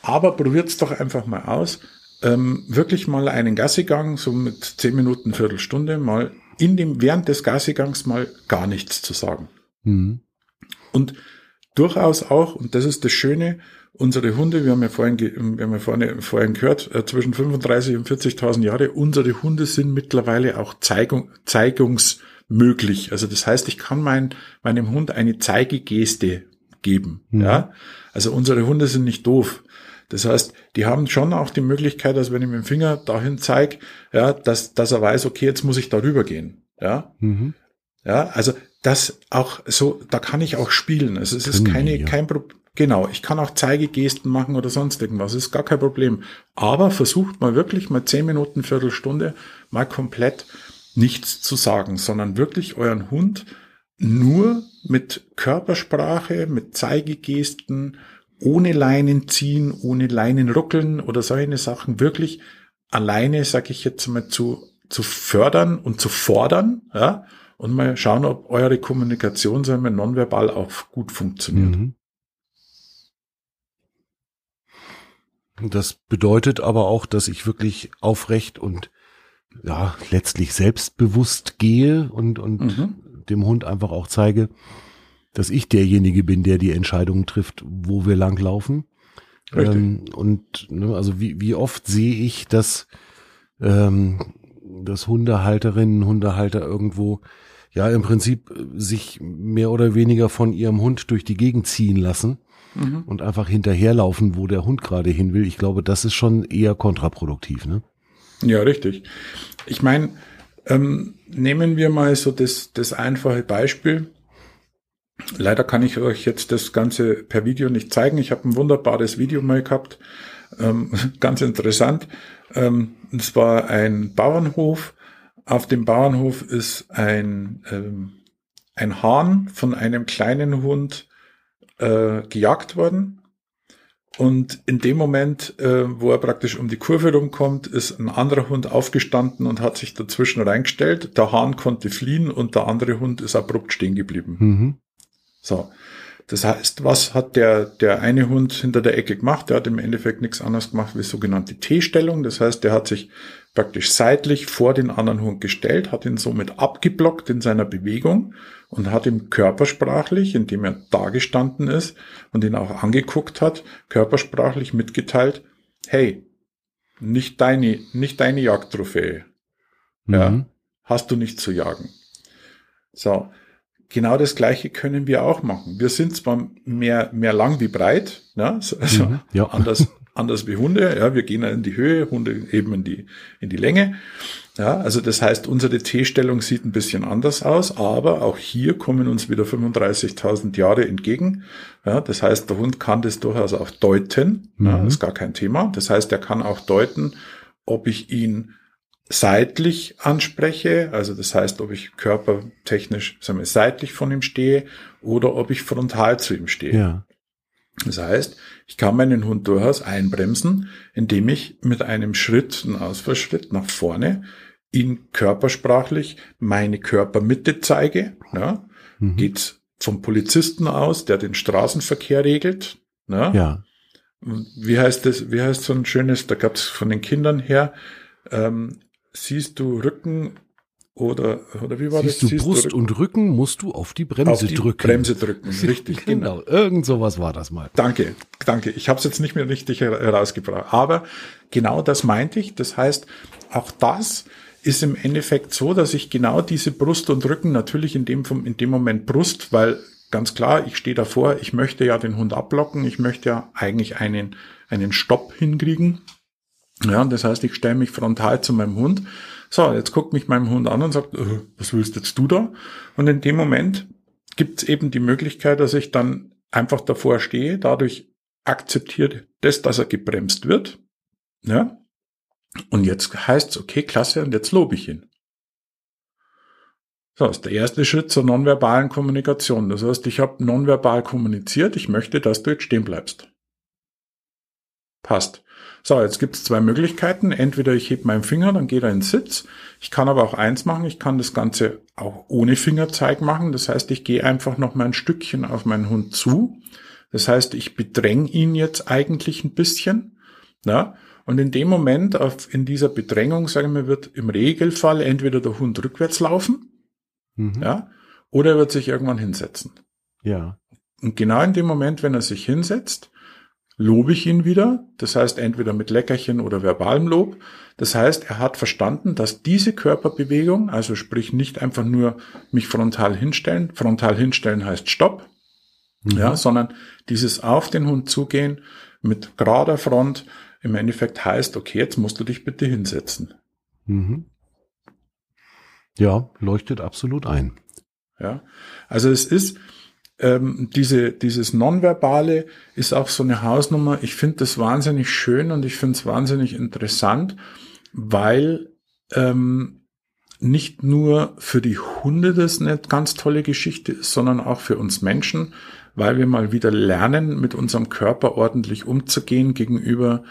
B: Aber probiert's doch einfach mal aus. Ähm, wirklich mal einen Gassigang, so mit zehn Minuten, Viertelstunde, mal in dem, während des Gassigangs mal gar nichts zu sagen. Mhm. Und durchaus auch, und das ist das Schöne, unsere Hunde, wir haben ja vorhin, wir haben ja vorhin, vorhin gehört, äh, zwischen 35 und 40.000 Jahre, unsere Hunde sind mittlerweile auch Zeigung, zeigungsmöglich. Also das heißt, ich kann mein, meinem Hund eine Zeigegeste geben. Mhm. Ja, also unsere Hunde sind nicht doof. Das heißt, die haben schon auch die Möglichkeit, dass wenn ich mit dem Finger dahin zeige, ja, dass, dass er weiß, okay, jetzt muss ich darüber gehen. Ja. Mhm. Ja, also das auch so, da kann ich auch spielen. Also es ist keine, kein Problem. Genau, ich kann auch Zeigegesten machen oder sonst irgendwas, ist gar kein Problem. Aber versucht mal wirklich mal zehn Minuten, Viertelstunde mal komplett nichts zu sagen, sondern wirklich euren Hund nur mit Körpersprache, mit Zeigegesten, ohne Leinen ziehen, ohne Leinen ruckeln oder solche Sachen wirklich alleine, sag ich jetzt mal, zu, zu fördern und zu fordern, ja, und mal schauen, ob eure Kommunikation, sagen wir, nonverbal auch gut funktioniert. Mhm.
A: Das bedeutet aber auch, dass ich wirklich aufrecht und ja, letztlich selbstbewusst gehe und, und mhm. dem Hund einfach auch zeige, dass ich derjenige bin, der die Entscheidungen trifft, wo wir langlaufen. Ähm, und ne, also wie, wie oft sehe ich, dass, ähm, dass Hundehalterinnen, Hundehalter irgendwo ja im Prinzip sich mehr oder weniger von ihrem Hund durch die Gegend ziehen lassen mhm. und einfach hinterherlaufen, wo der Hund gerade hin will. Ich glaube, das ist schon eher kontraproduktiv, ne?
B: Ja, richtig. Ich meine, ähm, nehmen wir mal so das, das einfache Beispiel. Leider kann ich euch jetzt das Ganze per Video nicht zeigen. Ich habe ein wunderbares Video mal gehabt. Ähm, (laughs) ganz interessant. Ähm, es war ein Bauernhof. Auf dem Bauernhof ist ein, ähm, ein Hahn von einem kleinen Hund äh, gejagt worden. Und in dem Moment, äh, wo er praktisch um die Kurve rumkommt, ist ein anderer Hund aufgestanden und hat sich dazwischen reingestellt. Der Hahn konnte fliehen und der andere Hund ist abrupt stehen geblieben. Mhm. So. Das heißt, was hat der, der eine Hund hinter der Ecke gemacht? Der hat im Endeffekt nichts anderes gemacht wie sogenannte T-Stellung. Das heißt, der hat sich praktisch seitlich vor den anderen Hund gestellt, hat ihn somit abgeblockt in seiner Bewegung und hat ihm körpersprachlich, indem er da gestanden ist und ihn auch angeguckt hat, körpersprachlich mitgeteilt, hey, nicht deine, nicht deine Jagdtrophäe. Mhm. Ja, hast du nicht zu jagen. So. Genau das Gleiche können wir auch machen. Wir sind zwar mehr, mehr lang wie breit, ne? also mhm, ja. anders, (laughs) anders wie Hunde. Ja, wir gehen in die Höhe, Hunde eben in die, in die Länge. Ja, also das heißt, unsere T-Stellung sieht ein bisschen anders aus, aber auch hier kommen uns wieder 35.000 Jahre entgegen. Ja, das heißt, der Hund kann das durchaus auch deuten. Mhm. Ja, ist gar kein Thema. Das heißt, er kann auch deuten, ob ich ihn seitlich anspreche, also das heißt, ob ich körpertechnisch sagen wir, seitlich von ihm stehe oder ob ich frontal zu ihm stehe. Ja. Das heißt, ich kann meinen Hund durchaus einbremsen, indem ich mit einem Schritt, einen Ausfallschritt nach vorne, ihn körpersprachlich meine Körpermitte zeige. Ja. Mhm. Geht's vom Polizisten aus, der den Straßenverkehr regelt. Ja. ja. Wie heißt das, wie heißt so ein schönes, da gab's von den Kindern her, ähm, siehst du Rücken oder, oder wie war
A: siehst das? Du siehst Brust du und Rücken musst du auf die Bremse auf die drücken.
B: Bremse drücken, (laughs) richtig.
A: genau, irgend sowas war das mal.
B: Danke, danke. Ich habe es jetzt nicht mehr richtig herausgebracht. Aber genau das meinte ich. Das heißt, auch das ist im Endeffekt so, dass ich genau diese Brust und Rücken natürlich in dem, in dem Moment Brust, weil ganz klar, ich stehe davor, ich möchte ja den Hund ablocken, ich möchte ja eigentlich einen, einen Stopp hinkriegen. Ja, das heißt, ich stelle mich frontal zu meinem Hund. So, jetzt guckt mich mein Hund an und sagt, äh, was willst jetzt du da? Und in dem Moment gibt es eben die Möglichkeit, dass ich dann einfach davor stehe, dadurch akzeptiert das, dass er gebremst wird. Ja. Und jetzt heißt es, okay, klasse, und jetzt lobe ich ihn. So, das ist der erste Schritt zur nonverbalen Kommunikation. Das heißt, ich habe nonverbal kommuniziert, ich möchte, dass du jetzt stehen bleibst. Passt. So, jetzt gibt es zwei Möglichkeiten. Entweder ich heb meinen Finger, dann geht er in Sitz. Ich kann aber auch eins machen, ich kann das Ganze auch ohne Fingerzeig machen. Das heißt, ich gehe einfach noch mal ein Stückchen auf meinen Hund zu. Das heißt, ich bedräng ihn jetzt eigentlich ein bisschen. Ja? Und in dem Moment, auf, in dieser Bedrängung, sagen wir, wird im Regelfall entweder der Hund rückwärts laufen, mhm. ja, oder er wird sich irgendwann hinsetzen.
A: Ja.
B: Und genau in dem Moment, wenn er sich hinsetzt, lobe ich ihn wieder. Das heißt, entweder mit Leckerchen oder verbalem Lob. Das heißt, er hat verstanden, dass diese Körperbewegung, also sprich nicht einfach nur mich frontal hinstellen, frontal hinstellen heißt Stopp, mhm. ja, sondern dieses auf den Hund zugehen mit gerader Front im Endeffekt heißt, okay, jetzt musst du dich bitte hinsetzen. Mhm.
A: Ja, leuchtet absolut ein.
B: Ja, also es ist, ähm, diese, dieses Nonverbale ist auch so eine Hausnummer. Ich finde das wahnsinnig schön und ich finde es wahnsinnig interessant, weil ähm, nicht nur für die Hunde das eine ganz tolle Geschichte ist, sondern auch für uns Menschen, weil wir mal wieder lernen, mit unserem Körper ordentlich umzugehen gegenüber,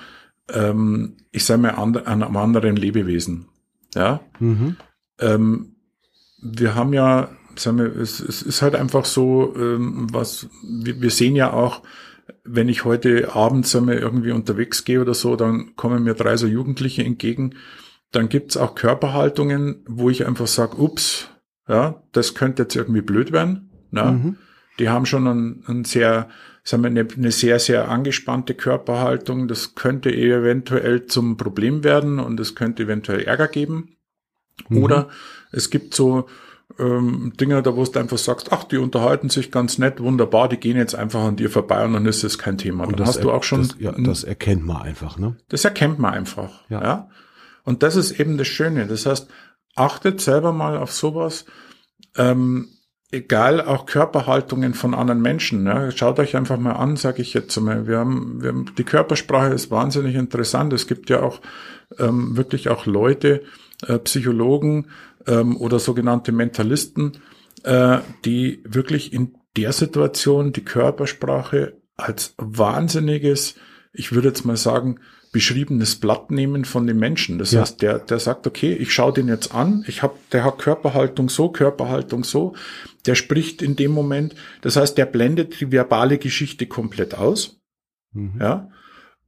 B: ähm, ich sage mal, and einem anderen Lebewesen. Ja. Mhm. Ähm, wir haben ja sagen wir, es, es ist halt einfach so, ähm, was wir, wir sehen ja auch, wenn ich heute Abend sagen wir, irgendwie unterwegs gehe oder so, dann kommen mir drei so Jugendliche entgegen. Dann gibt's auch Körperhaltungen, wo ich einfach sage, ups, ja, das könnte jetzt irgendwie blöd werden. Na? Mhm. Die haben schon ein, ein sehr, sagen wir, eine, eine sehr, sehr angespannte Körperhaltung. Das könnte eventuell zum Problem werden und es könnte eventuell Ärger geben. Mhm. Oder es gibt so ähm, Dinge, da wo du einfach sagst, ach, die unterhalten sich ganz nett, wunderbar, die gehen jetzt einfach an dir vorbei und dann ist es kein Thema. Und
A: dann hast du auch schon. Das, ja, das erkennt man einfach, ne?
B: Das erkennt man einfach. Ja. ja. Und das ist eben das Schöne. Das heißt, achtet selber mal auf sowas. Ähm, egal, auch Körperhaltungen von anderen Menschen. Ne? Schaut euch einfach mal an, sage ich jetzt mal. Wir haben, wir haben, die Körpersprache ist wahnsinnig interessant. Es gibt ja auch ähm, wirklich auch Leute, äh, Psychologen, ähm, oder sogenannte Mentalisten, äh, die wirklich in der Situation die Körpersprache als wahnsinniges, ich würde jetzt mal sagen, beschriebenes Blatt nehmen von dem Menschen. Das
A: Ja.
B: heißt, der, der sagt, okay, ich schaue den jetzt an, ich hab, der hat Körperhaltung so, Körperhaltung so, der spricht in dem Moment, das heißt, der blendet die verbale Geschichte komplett aus,
A: Mhm.
B: ja,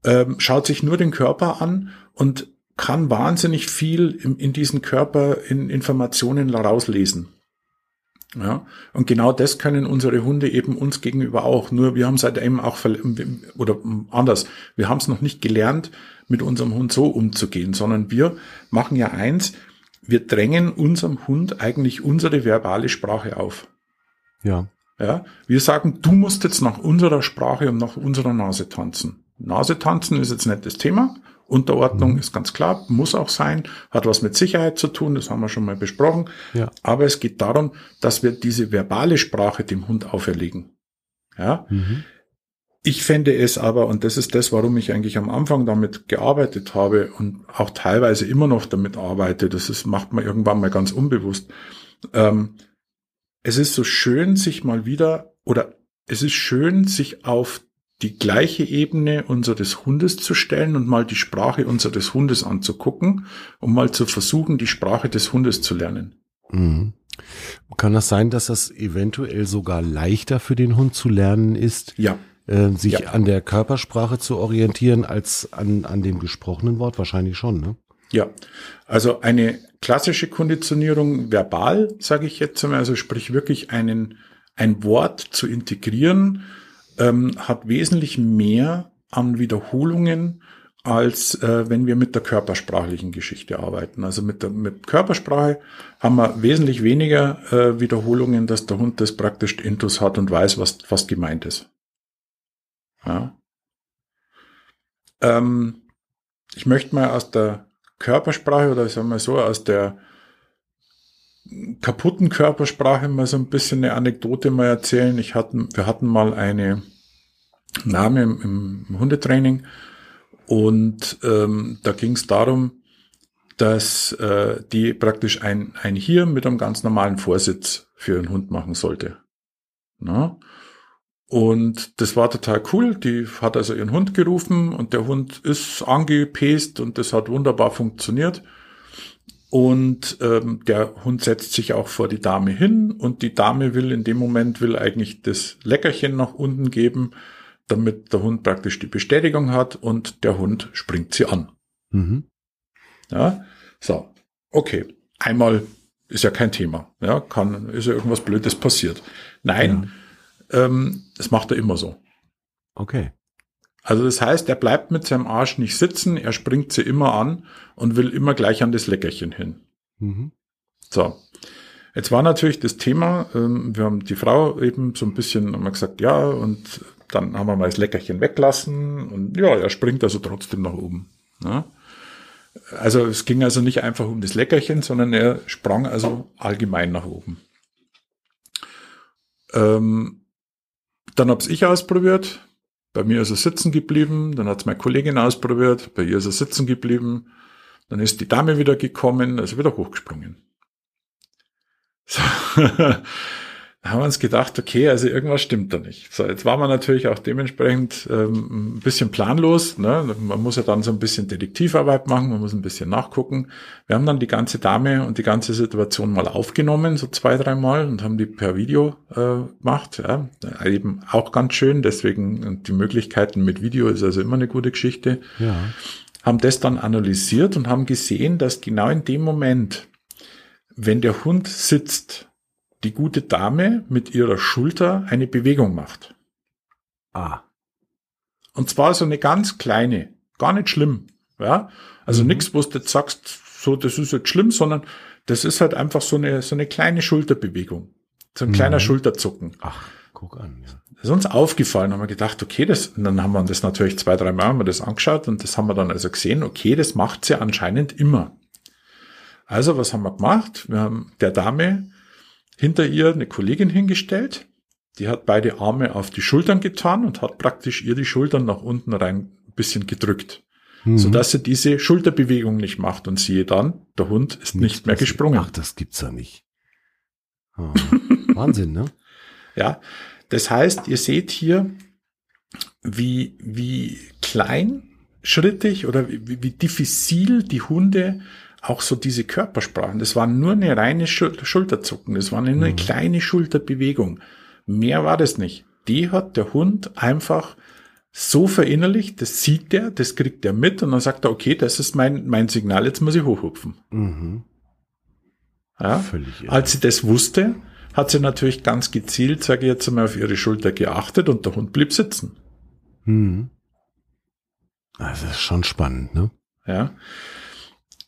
B: ähm, schaut sich nur den Körper an und kann wahnsinnig viel in, in diesen Körper in Informationen rauslesen. Ja, und genau das können unsere Hunde eben uns gegenüber auch. Nur wir haben es eben auch, oder anders, wir haben es noch nicht gelernt, mit unserem Hund so umzugehen, sondern wir machen ja eins, wir drängen unserem Hund eigentlich unsere verbale Sprache auf.
A: Ja.
B: Ja, wir sagen, du musst jetzt nach unserer Sprache und nach unserer Nase tanzen. Nase tanzen ist jetzt nicht das Thema. Unterordnung ist ganz klar, muss auch sein, hat was mit Sicherheit zu tun, das haben wir schon mal besprochen.
A: Ja.
B: Aber es geht darum, dass wir diese verbale Sprache dem Hund auferlegen. Ja,
A: Mhm.
B: ich fände es aber, und das ist das, warum ich eigentlich am Anfang damit gearbeitet habe und auch teilweise immer noch damit arbeite, das ist, macht man irgendwann mal ganz unbewusst. Ähm, es ist so schön, sich mal wieder, oder es ist schön, sich auf die gleiche Ebene unseres Hundes zu stellen und mal die Sprache unseres Hundes anzugucken, um mal zu versuchen, die Sprache des Hundes zu lernen.
A: Mhm. Kann das sein, dass das eventuell sogar leichter für den Hund zu lernen ist,
B: Ja,
A: äh, sich
B: Ja.
A: an der Körpersprache zu orientieren, als an, an dem gesprochenen Wort? Wahrscheinlich schon, ne?
B: Ja, also eine klassische Konditionierung verbal, sage ich jetzt einmal, also sprich wirklich einen, ein Wort zu integrieren, ähm, hat wesentlich mehr an Wiederholungen, als äh, wenn wir mit der körpersprachlichen Geschichte arbeiten. Also mit der mit Körpersprache haben wir wesentlich weniger äh, Wiederholungen, dass der Hund das praktisch intus hat und weiß, was, was gemeint ist. Ja. Ähm, ich möchte mal aus der Körpersprache oder sagen wir so, aus der kaputten Körpersprache mal so ein bisschen eine Anekdote mal erzählen. Ich hatten, wir hatten mal eine Name im, im Hundetraining und ähm, da ging es darum, dass äh, die praktisch ein, ein Hier mit einem ganz normalen Vorsitz für einen Hund machen sollte. Na? Und das war total cool. Die hat also ihren Hund gerufen und der Hund ist angepest und das hat wunderbar funktioniert. Und ähm, der Hund setzt sich auch vor die Dame hin und die Dame will in dem Moment will eigentlich das Leckerchen nach unten geben, damit der Hund praktisch die Bestätigung hat und der Hund springt sie an.
A: Mhm.
B: Ja, so, okay. Einmal ist ja kein Thema. Ja, kann, ist ja irgendwas Blödes passiert. Nein, ähm, das macht er immer so.
A: Okay.
B: Also das heißt, er bleibt mit seinem Arsch nicht sitzen, er springt sie immer an und will immer gleich an das Leckerchen hin.
A: Mhm.
B: So. Jetzt war natürlich das Thema, ähm, wir haben die Frau eben so ein bisschen haben wir gesagt, ja, und dann haben wir mal das Leckerchen weglassen und ja, er springt also trotzdem nach oben. Ne? Also es ging also nicht einfach um das Leckerchen, sondern er sprang also allgemein nach oben. Ähm, dann hab's ich ausprobiert. Bei mir ist er sitzen geblieben. Dann hat's meine Kollegin ausprobiert. Bei ihr ist er sitzen geblieben. Dann ist die Dame wieder gekommen, also wieder hochgesprungen. (laughs) So. Haben wir uns gedacht, okay, also irgendwas stimmt da nicht. So, jetzt war man natürlich auch dementsprechend ähm, ein bisschen planlos. Ne? Man muss ja dann so ein bisschen Detektivarbeit machen, man muss ein bisschen nachgucken. Wir haben dann die ganze Dame und die ganze Situation mal aufgenommen, so zwei, dreimal und haben die per Video äh, gemacht. Ja? Eben auch ganz schön, deswegen die Möglichkeiten mit Video ist also immer eine gute Geschichte
A: Ja.
B: haben das dann analysiert und haben gesehen, dass genau in dem Moment, wenn der Hund sitzt, die gute Dame mit ihrer Schulter eine Bewegung macht.
A: Ah.
B: Und zwar so eine ganz kleine, gar nicht schlimm. Ja, also
A: Mhm.
B: nichts, wo du jetzt sagst, so, das ist jetzt schlimm, sondern das ist halt einfach so eine, so eine kleine Schulterbewegung. So ein kleiner
A: Mhm.
B: Schulterzucken.
A: Ach, guck an. Ja.
B: Das ist uns aufgefallen, haben wir gedacht, okay, das, und dann haben wir das natürlich zwei, drei Mal haben wir das angeschaut und das haben wir dann also gesehen, okay, das macht sie anscheinend immer. Also, was haben wir gemacht? Wir haben der Dame hinter ihr eine Kollegin hingestellt, die hat beide Arme auf die Schultern getan und hat praktisch ihr die Schultern nach unten rein ein bisschen gedrückt,
A: Mhm.
B: sodass sie diese Schulterbewegung nicht macht und siehe dann, der Hund ist nicht mehr
A: passiert.
B: gesprungen.
A: Ach, das gibt's ja nicht. Ah. (laughs) Wahnsinn, ne?
B: Ja, das heißt, ihr seht hier, wie, wie klein schrittig oder wie, wie diffizil die Hunde auch so diese Körpersprachen. Das war nur eine reine Schulterzucken. Das war nur eine mhm. kleine Schulterbewegung. Mehr war das nicht. Die hat der Hund einfach so verinnerlicht, das sieht der, das kriegt er mit und dann sagt er, okay, das ist mein, mein Signal, jetzt muss ich hochhupfen. Mhm. Ja, Völlig als sie das wusste, hat sie natürlich ganz gezielt, sage ich jetzt einmal, auf ihre Schulter geachtet und der Hund blieb sitzen. Mhm.
A: Das ist schon spannend, ne?
B: Ja.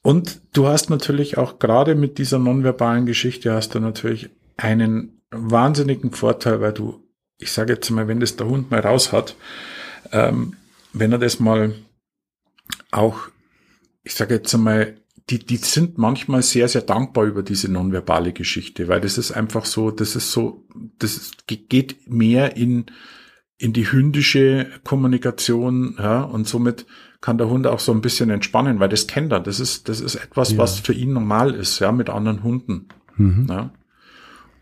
B: Und du hast natürlich auch gerade mit dieser nonverbalen Geschichte hast du natürlich einen wahnsinnigen Vorteil, weil du, ich sage jetzt mal, wenn das der Hund mal raus hat, ähm, wenn er das mal auch, ich sage jetzt einmal, die, die sind manchmal sehr, sehr dankbar über diese nonverbale Geschichte, weil das ist einfach so, das ist so, das geht mehr in, in die hündische Kommunikation, ja, und somit kann der Hund auch so ein bisschen entspannen, weil das kennt er. Das ist, das ist etwas, ja. was für ihn normal ist, ja, mit anderen Hunden. Mhm. Ja.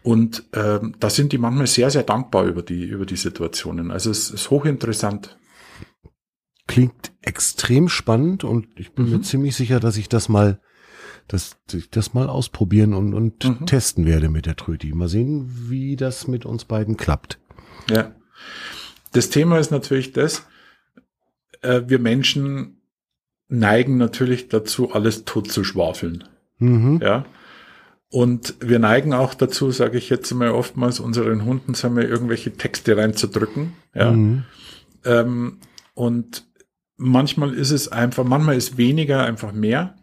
B: Und ähm, da sind die manchmal sehr, sehr dankbar über die, über die Situationen. Also es ist hochinteressant.
A: Klingt extrem spannend und ich bin mhm. mir ziemlich sicher, dass ich das mal, dass ich das mal ausprobieren und, und mhm. testen werde mit der Tröti. Mal sehen, wie das mit uns beiden klappt.
B: Ja. Das Thema ist natürlich das, äh, wir Menschen neigen natürlich dazu, alles tot zu schwafeln. Mhm. Ja. Und wir neigen auch dazu, sage ich jetzt mal oftmals, unseren Hunden sagen wir, irgendwelche Texte reinzudrücken. Ja. Mhm. Ähm, und manchmal ist es einfach, manchmal ist weniger einfach mehr.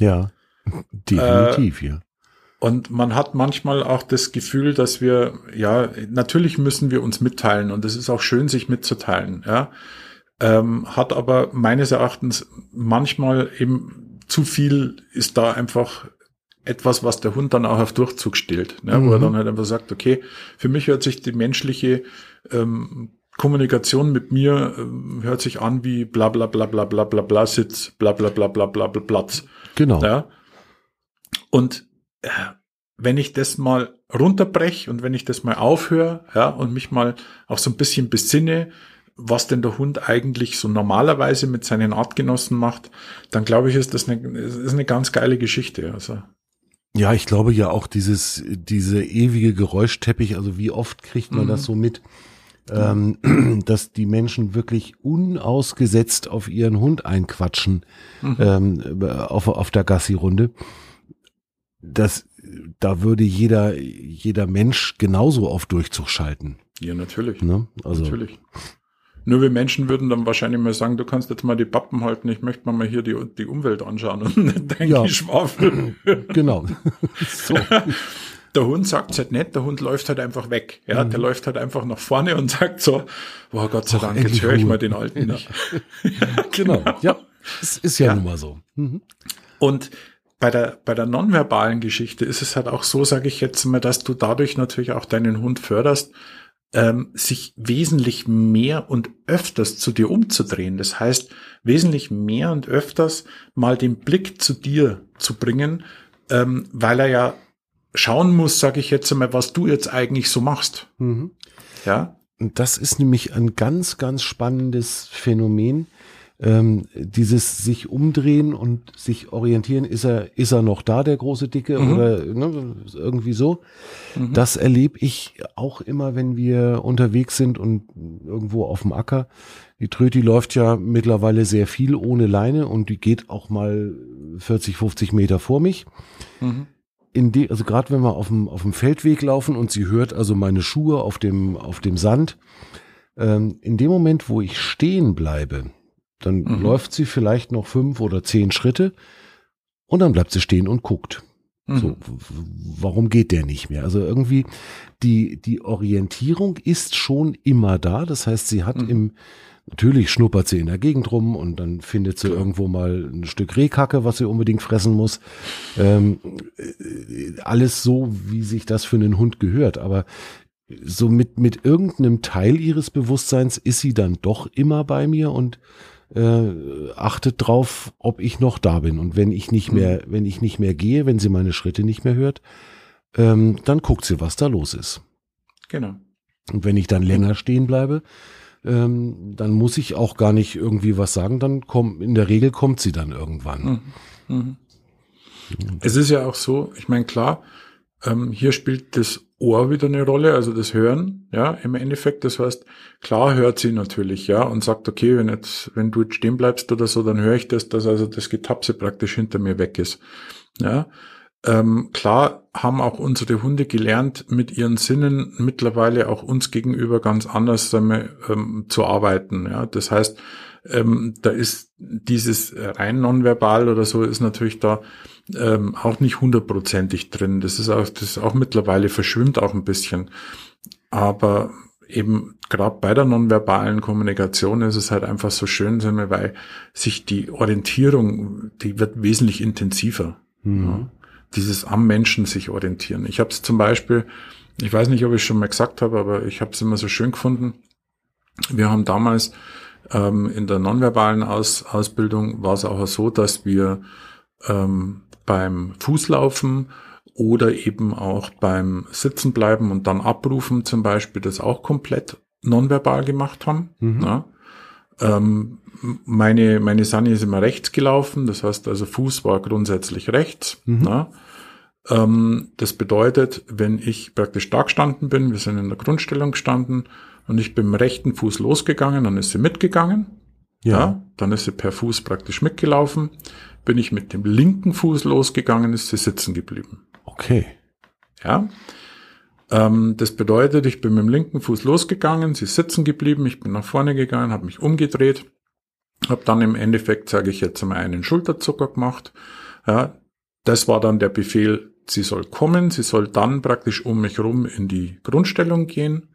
A: Ja, definitiv, äh, ja.
B: Und man hat manchmal auch das Gefühl, dass wir, ja, natürlich müssen wir uns mitteilen und es ist auch schön, sich mitzuteilen, ja. Ähm, hat aber meines Erachtens manchmal eben zu viel ist da einfach etwas, was der Hund dann auch auf Durchzug stellt, ne? Mhm. wo er mhm. dann halt einfach sagt, okay, für mich hört sich die menschliche ähm, Kommunikation mit mir ähm, hört sich an wie bla bla bla bla bla bla bla Sitz, bla bla bla bla bla bla Platz.
A: Genau.
B: Ja? Und äh, wenn ich das mal runterbreche und wenn ich das mal aufhöre, ja, und mich mal auch so ein bisschen besinne, was denn der Hund eigentlich so normalerweise mit seinen Artgenossen macht, dann glaube ich, ist das eine, ist eine ganz geile Geschichte. Also.
A: Ja, ich glaube ja auch dieses, diese ewige Geräuschteppich, also wie oft kriegt man mhm. das so mit, ähm, (clears throat) dass die Menschen wirklich unausgesetzt auf ihren Hund einquatschen mhm. ähm, auf, auf der Gassi-Runde. Das, da würde jeder, jeder Mensch genauso auf Durchzug schalten.
B: Ja, natürlich. Ne? Also, natürlich. Nur wir Menschen würden dann wahrscheinlich mal sagen, du kannst jetzt mal die Pappen halten, ich möchte mal hier die, die Umwelt anschauen und nicht dein ja. Geschwafel. (laughs)
A: Genau. (laughs)
B: so. Der Hund sagt es halt nicht, der Hund läuft halt einfach weg. Ja, mhm. der läuft halt einfach nach vorne und sagt so, boah, Gott sei Dank, jetzt höre ich mal den Alten nicht. (laughs)
A: genau. genau, ja. Es ist ja, ja. nun mal so. Mhm.
B: Und bei der, bei der nonverbalen Geschichte ist es halt auch so, sage ich jetzt mal, dass du dadurch natürlich auch deinen Hund förderst, ähm, sich wesentlich mehr und öfters zu dir umzudrehen. Das heißt, wesentlich mehr und öfters mal den Blick zu dir zu bringen, ähm, weil er ja schauen muss, sage ich jetzt einmal, was du jetzt eigentlich so machst. Mhm.
A: Ja. Und das ist nämlich ein ganz, ganz spannendes Phänomen ähm, dieses sich umdrehen und sich orientieren, ist er, ist er noch da, der große Dicke, mhm. oder ne, irgendwie so. Mhm. Das erlebe ich auch immer, wenn wir unterwegs sind und irgendwo auf dem Acker. Die Tröti läuft ja mittlerweile sehr viel ohne Leine und die geht auch mal 40, 50 Meter vor mich. Mhm. In de, also gerade wenn wir auf dem, auf dem Feldweg laufen und sie hört also meine Schuhe auf dem, auf dem Sand, ähm, in dem Moment, wo ich stehen bleibe, dann mhm. läuft sie vielleicht noch fünf oder zehn Schritte und dann bleibt sie stehen und guckt. Mhm. So, warum geht der nicht mehr? Also irgendwie die, die Orientierung ist schon immer da. Das heißt, sie hat mhm. im, natürlich schnuppert sie in der Gegend rum und dann findet sie Klar. irgendwo mal ein Stück Rehkacke, was sie unbedingt fressen muss. Ähm, äh, alles so, wie sich das für einen Hund gehört. Aber so mit, mit irgendeinem Teil ihres Bewusstseins ist sie dann doch immer bei mir und äh, achtet drauf, ob ich noch da bin. Und wenn ich nicht mehr, mhm. wenn ich nicht mehr gehe, wenn sie meine Schritte nicht mehr hört, ähm, dann guckt sie, was da los ist.
B: Genau.
A: Und wenn ich dann länger stehen bleibe, ähm, dann muss ich auch gar nicht irgendwie was sagen, dann kommt, in der Regel kommt sie dann irgendwann.
B: Mhm. Mhm. Es ist ja auch so, ich meine, klar, ähm, hier spielt das Ohr wieder eine Rolle, also das Hören, ja, im Endeffekt. Das heißt, klar hört sie natürlich, ja, und sagt, okay, wenn jetzt, wenn du jetzt stehen bleibst oder so, dann höre ich das, dass also das Getapse praktisch hinter mir weg ist. Ja. Ähm, klar haben auch unsere Hunde gelernt, mit ihren Sinnen mittlerweile auch uns gegenüber ganz anders wir, ähm, zu arbeiten. Ja, das heißt, ähm, da ist dieses rein nonverbal oder so ist natürlich da ähm, auch nicht hundertprozentig drin. Das ist auch, das ist auch mittlerweile verschwimmt auch ein bisschen. Aber eben gerade bei der nonverbalen Kommunikation ist es halt einfach so schön, weil sich die Orientierung, die wird wesentlich intensiver. Mhm. Ja. Dieses am Menschen sich orientieren. Ich habe es zum Beispiel, ich weiß nicht, ob ich schon mal gesagt habe, aber ich habe es immer so schön gefunden. Wir haben damals ähm, in der nonverbalen Aus Ausbildung war es auch so, dass wir ähm, beim Fußlaufen oder eben auch beim Sitzenbleiben und dann Abrufen zum Beispiel das auch komplett nonverbal gemacht haben. Mhm. Ja. Ähm, meine, meine Sani ist immer rechts gelaufen, das heißt also Fuß war grundsätzlich rechts. Mhm. Ja. Ähm, das bedeutet, wenn ich praktisch da gestanden bin, wir sind in der Grundstellung gestanden und ich bin mit dem rechten Fuß losgegangen, dann ist sie mitgegangen. Ja. ja. Dann ist sie per Fuß praktisch mitgelaufen. Bin ich mit dem linken Fuß losgegangen, ist sie sitzen geblieben.
A: Okay.
B: Ja. Ähm, das bedeutet, ich bin mit dem linken Fuß losgegangen, sie ist sitzen geblieben, ich bin nach vorne gegangen, habe mich umgedreht, habe dann im Endeffekt, sage ich jetzt mal, einen Schulterzucker gemacht. Ja, das war dann der Befehl, sie soll kommen, sie soll dann praktisch um mich rum in die Grundstellung gehen.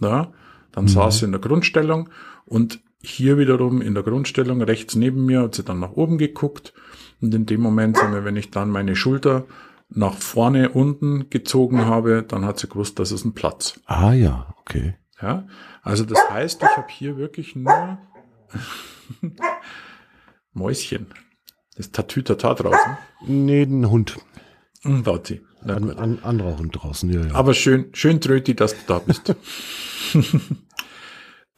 B: Ja, dann mhm. saß sie in der Grundstellung und hier wiederum in der Grundstellung rechts neben mir hat sie dann nach oben geguckt und in dem Moment, wenn ich dann meine Schulter nach vorne unten gezogen habe, dann hat sie gewusst, das ist ein Platz.
A: Ah ja, okay.
B: Ja, also das heißt, ich habe hier wirklich nur (laughs) Mäuschen. Das Tatütata draußen.
A: Nee, ein Hund.
B: Warte.
A: Ein, ein anderer Hund draußen, ja, ja.
B: Aber schön, schön Tröti, dass du da bist. (laughs)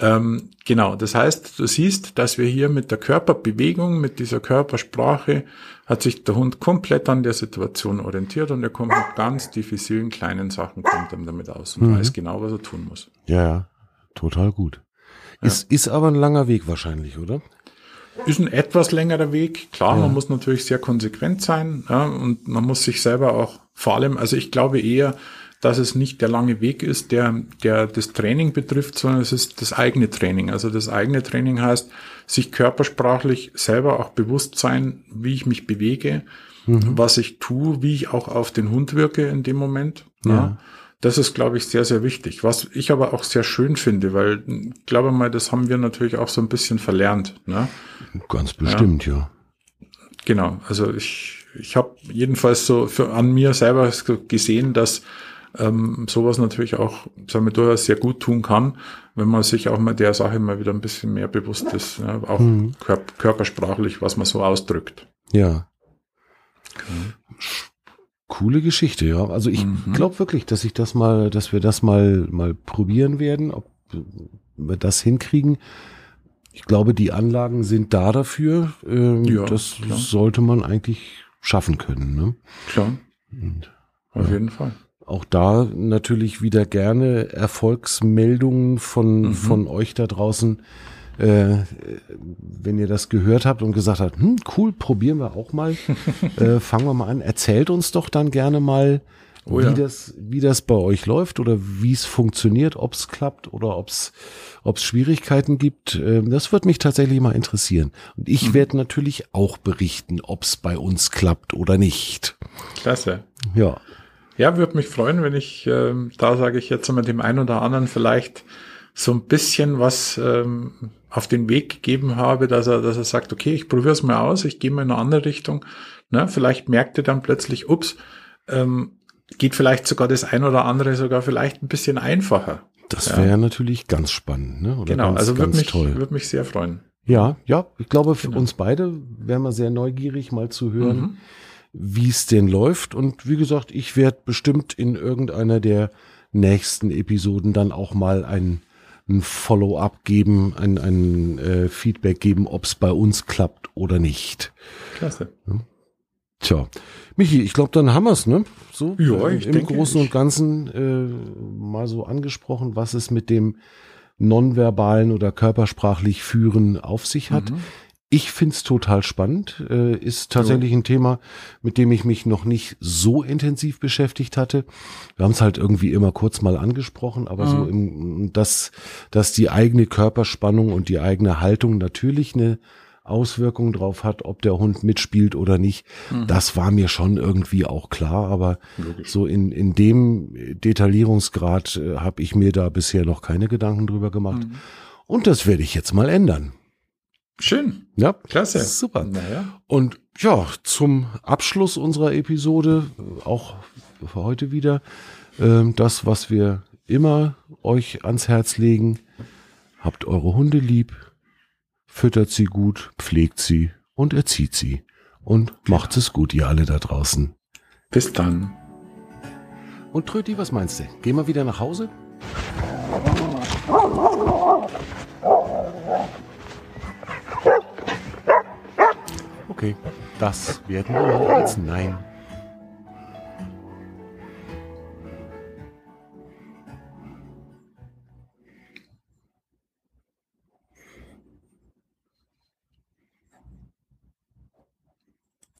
B: ähm, genau, das heißt, du siehst, dass wir hier mit der Körperbewegung, mit dieser Körpersprache, hat sich der Hund komplett an der Situation orientiert und er kommt mit ganz diffizilen kleinen Sachen, kommt er damit aus und mhm. weiß genau, was er tun muss.
A: Ja, ja, total gut. Ist, ja. ist aber ein langer Weg wahrscheinlich, oder?
B: Ist ein etwas längerer Weg. Klar, ja. man muss natürlich sehr konsequent sein ja, und man muss sich selber auch vor allem, also ich glaube eher, dass es nicht der lange Weg ist, der, der das Training betrifft, sondern es ist das eigene Training. Also das eigene Training heißt, sich körpersprachlich selber auch bewusst sein, wie ich mich bewege, mhm. was ich tue, wie ich auch auf den Hund wirke in dem Moment. Ja. ja. Das ist, glaube ich, sehr, sehr wichtig. Was ich aber auch sehr schön finde, weil ich glaube mal, das haben wir natürlich auch so ein bisschen verlernt. Ne?
A: Ganz bestimmt, ja. ja.
B: Genau, also ich, ich habe jedenfalls so für, an mir selber gesehen, dass ähm, sowas natürlich auch, sagen wir, durchaus sehr gut tun kann, wenn man sich auch mal der Sache mal wieder ein bisschen mehr bewusst ist, ja, auch mhm. kör körpersprachlich, was man so ausdrückt.
A: Ja. Okay. Coole Geschichte, ja. Also ich mhm. glaube wirklich, dass ich das mal, dass wir das mal mal probieren werden, ob wir das hinkriegen. Ich glaube, die Anlagen sind da dafür. Ähm, ja, das klar. sollte man eigentlich schaffen können. Ne?
B: Klar. Und, Auf ja. jeden Fall
A: auch da natürlich wieder gerne Erfolgsmeldungen von, mhm. von euch da draußen. Äh, wenn ihr das gehört habt und gesagt habt, hm, cool, probieren wir auch mal, (laughs) äh, fangen wir mal an. Erzählt uns doch dann gerne mal, oh, wie, ja. das, wie das bei euch läuft oder wie es funktioniert, ob es klappt oder ob es Schwierigkeiten gibt. Äh, das wird mich tatsächlich mal interessieren. Und ich mhm. werde natürlich auch berichten, ob es bei uns klappt oder nicht.
B: Klasse.
A: Ja.
B: Ja, würde mich freuen, wenn ich, äh, da sage ich jetzt mal dem einen oder anderen vielleicht so ein bisschen was ähm, auf den Weg gegeben habe, dass er, dass er sagt, okay, ich probiere es mal aus, ich gehe mal in eine andere Richtung. Ne? Vielleicht merkt er dann plötzlich, ups, ähm, geht vielleicht sogar das ein oder andere sogar vielleicht ein bisschen einfacher.
A: Das wäre ja. natürlich ganz spannend, ne?
B: Oder genau, ganz, also würde mich, würde mich sehr freuen.
A: Ja, ja, ich glaube, für genau. uns beide wären wir sehr neugierig, mal zu hören, mhm wie es denn läuft. Und wie gesagt, ich werde bestimmt in irgendeiner der nächsten Episoden dann auch mal ein ein Follow-up geben, ein, ein äh, Feedback geben, ob es bei uns klappt oder nicht.
B: Klasse.
A: Tja, Michi, ich glaube, dann haben wir's, ne? So
B: Ja,
A: äh,
B: ich
A: im
B: denke,
A: Großen und Ganzen äh, mal so angesprochen, was es mit dem nonverbalen oder körpersprachlich Führen auf sich hat.
B: Mhm.
A: Ich find's total spannend. Äh, ist tatsächlich ein Thema, mit dem ich mich noch nicht so intensiv beschäftigt hatte. Wir haben es halt irgendwie immer kurz mal angesprochen, aber so im, dass, dass die eigene Körperspannung und die eigene Haltung natürlich eine Auswirkung drauf hat, ob der Hund mitspielt oder nicht. Das war mir schon irgendwie auch klar, aber
B: Logisch.
A: so in, in dem Detaillierungsgrad äh, habe ich mir da bisher noch keine Gedanken drüber gemacht.
B: Mhm.
A: Und das werde ich jetzt mal ändern.
B: Schön.
A: Ja,
B: Klasse.
A: Super.
B: Naja.
A: Und ja, zum Abschluss unserer Episode, auch für heute wieder, ähm, das, was wir immer euch ans Herz legen. Habt eure Hunde lieb, füttert sie gut, pflegt sie und erzieht sie. Und macht es gut, ihr alle da draußen.
B: Bis dann.
A: Und Tröti, was meinst du? Gehen wir wieder nach Hause? Okay, das werden wir als Nein